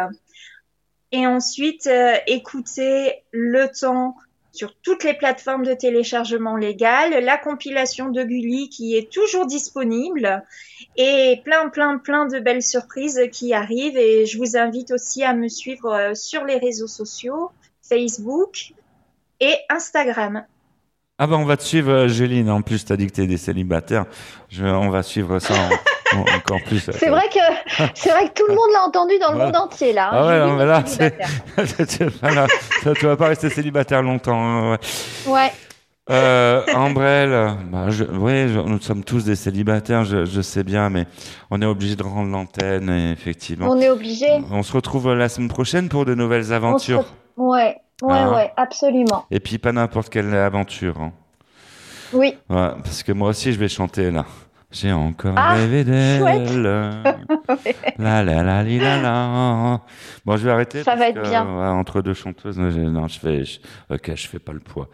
Speaker 5: Et ensuite, écouter le temps sur toutes les plateformes de téléchargement légal, la compilation de Gulli qui est toujours disponible et plein, plein, plein de belles surprises qui arrivent. Et je vous invite aussi à me suivre sur les réseaux sociaux, Facebook et Instagram.
Speaker 1: Ah bah on va te suivre, euh, Géline. En plus, t'as dit que t'es des célibataires. Je, on va suivre ça en- en- encore plus.
Speaker 2: C'est vrai que c'est vrai que tout le monde l'a entendu dans le
Speaker 1: Voilà.
Speaker 2: monde entier là. hein.
Speaker 1: Ah ouais, non, mais là, c'est, pas- <laughs> ça, tu vas pas rester célibataire longtemps. hein, ouais.
Speaker 2: Ouais.
Speaker 1: Euh, Ambrelle, bah, je, oui, je- nous sommes tous des célibataires, je, je sais bien, mais on est obligé de rendre l'antenne, effectivement.
Speaker 2: On est obligé.
Speaker 1: On se retrouve la semaine prochaine pour de nouvelles
Speaker 2: On se
Speaker 1: aventures.
Speaker 2: re- Ouais, ouais,
Speaker 1: Ah.
Speaker 2: ouais, absolument.
Speaker 1: Et puis pas n'importe quelle aventure. hein.
Speaker 2: Oui.
Speaker 1: Ouais, parce que moi aussi je vais chanter là. J'ai encore
Speaker 2: Ah,
Speaker 1: rêvé d'elle.
Speaker 2: chouette. <laughs>
Speaker 1: La la la li, la la. Bon, je vais arrêter.
Speaker 2: Ça va être
Speaker 1: que,
Speaker 2: bien.
Speaker 1: ouais, entre deux chanteuses, je- non, je fais. je- ok, je fais pas le poids.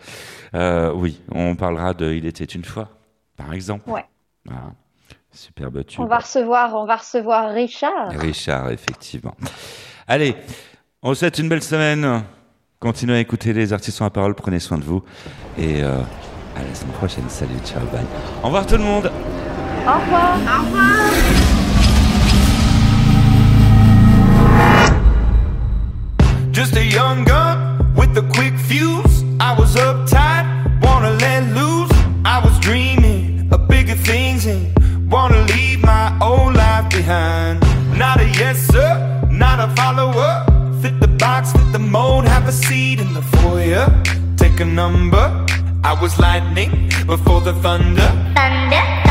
Speaker 1: Euh, oui, on parlera de Il était une fois, par exemple.
Speaker 2: Ouais.
Speaker 1: Voilà. Superbe tube.
Speaker 2: On va recevoir, on va recevoir Richard.
Speaker 1: Richard, effectivement. Allez, on vous souhaite une belle semaine. Continuez à écouter les artistes à parole. Prenez soin de vous. Et euh, à la semaine prochaine. Salut, ciao, bye. Au revoir tout le monde.
Speaker 2: Au revoir. Au revoir.
Speaker 7: Just a young gun with a quick fuse. I was uptight, wanna let loose. I was dreaming of bigger things and wanna leave my old life behind. Not a yes sir, not a follower. Mold, have a seat in the foyer. Take a number. I was lightning before the thunder.
Speaker 8: Thunder.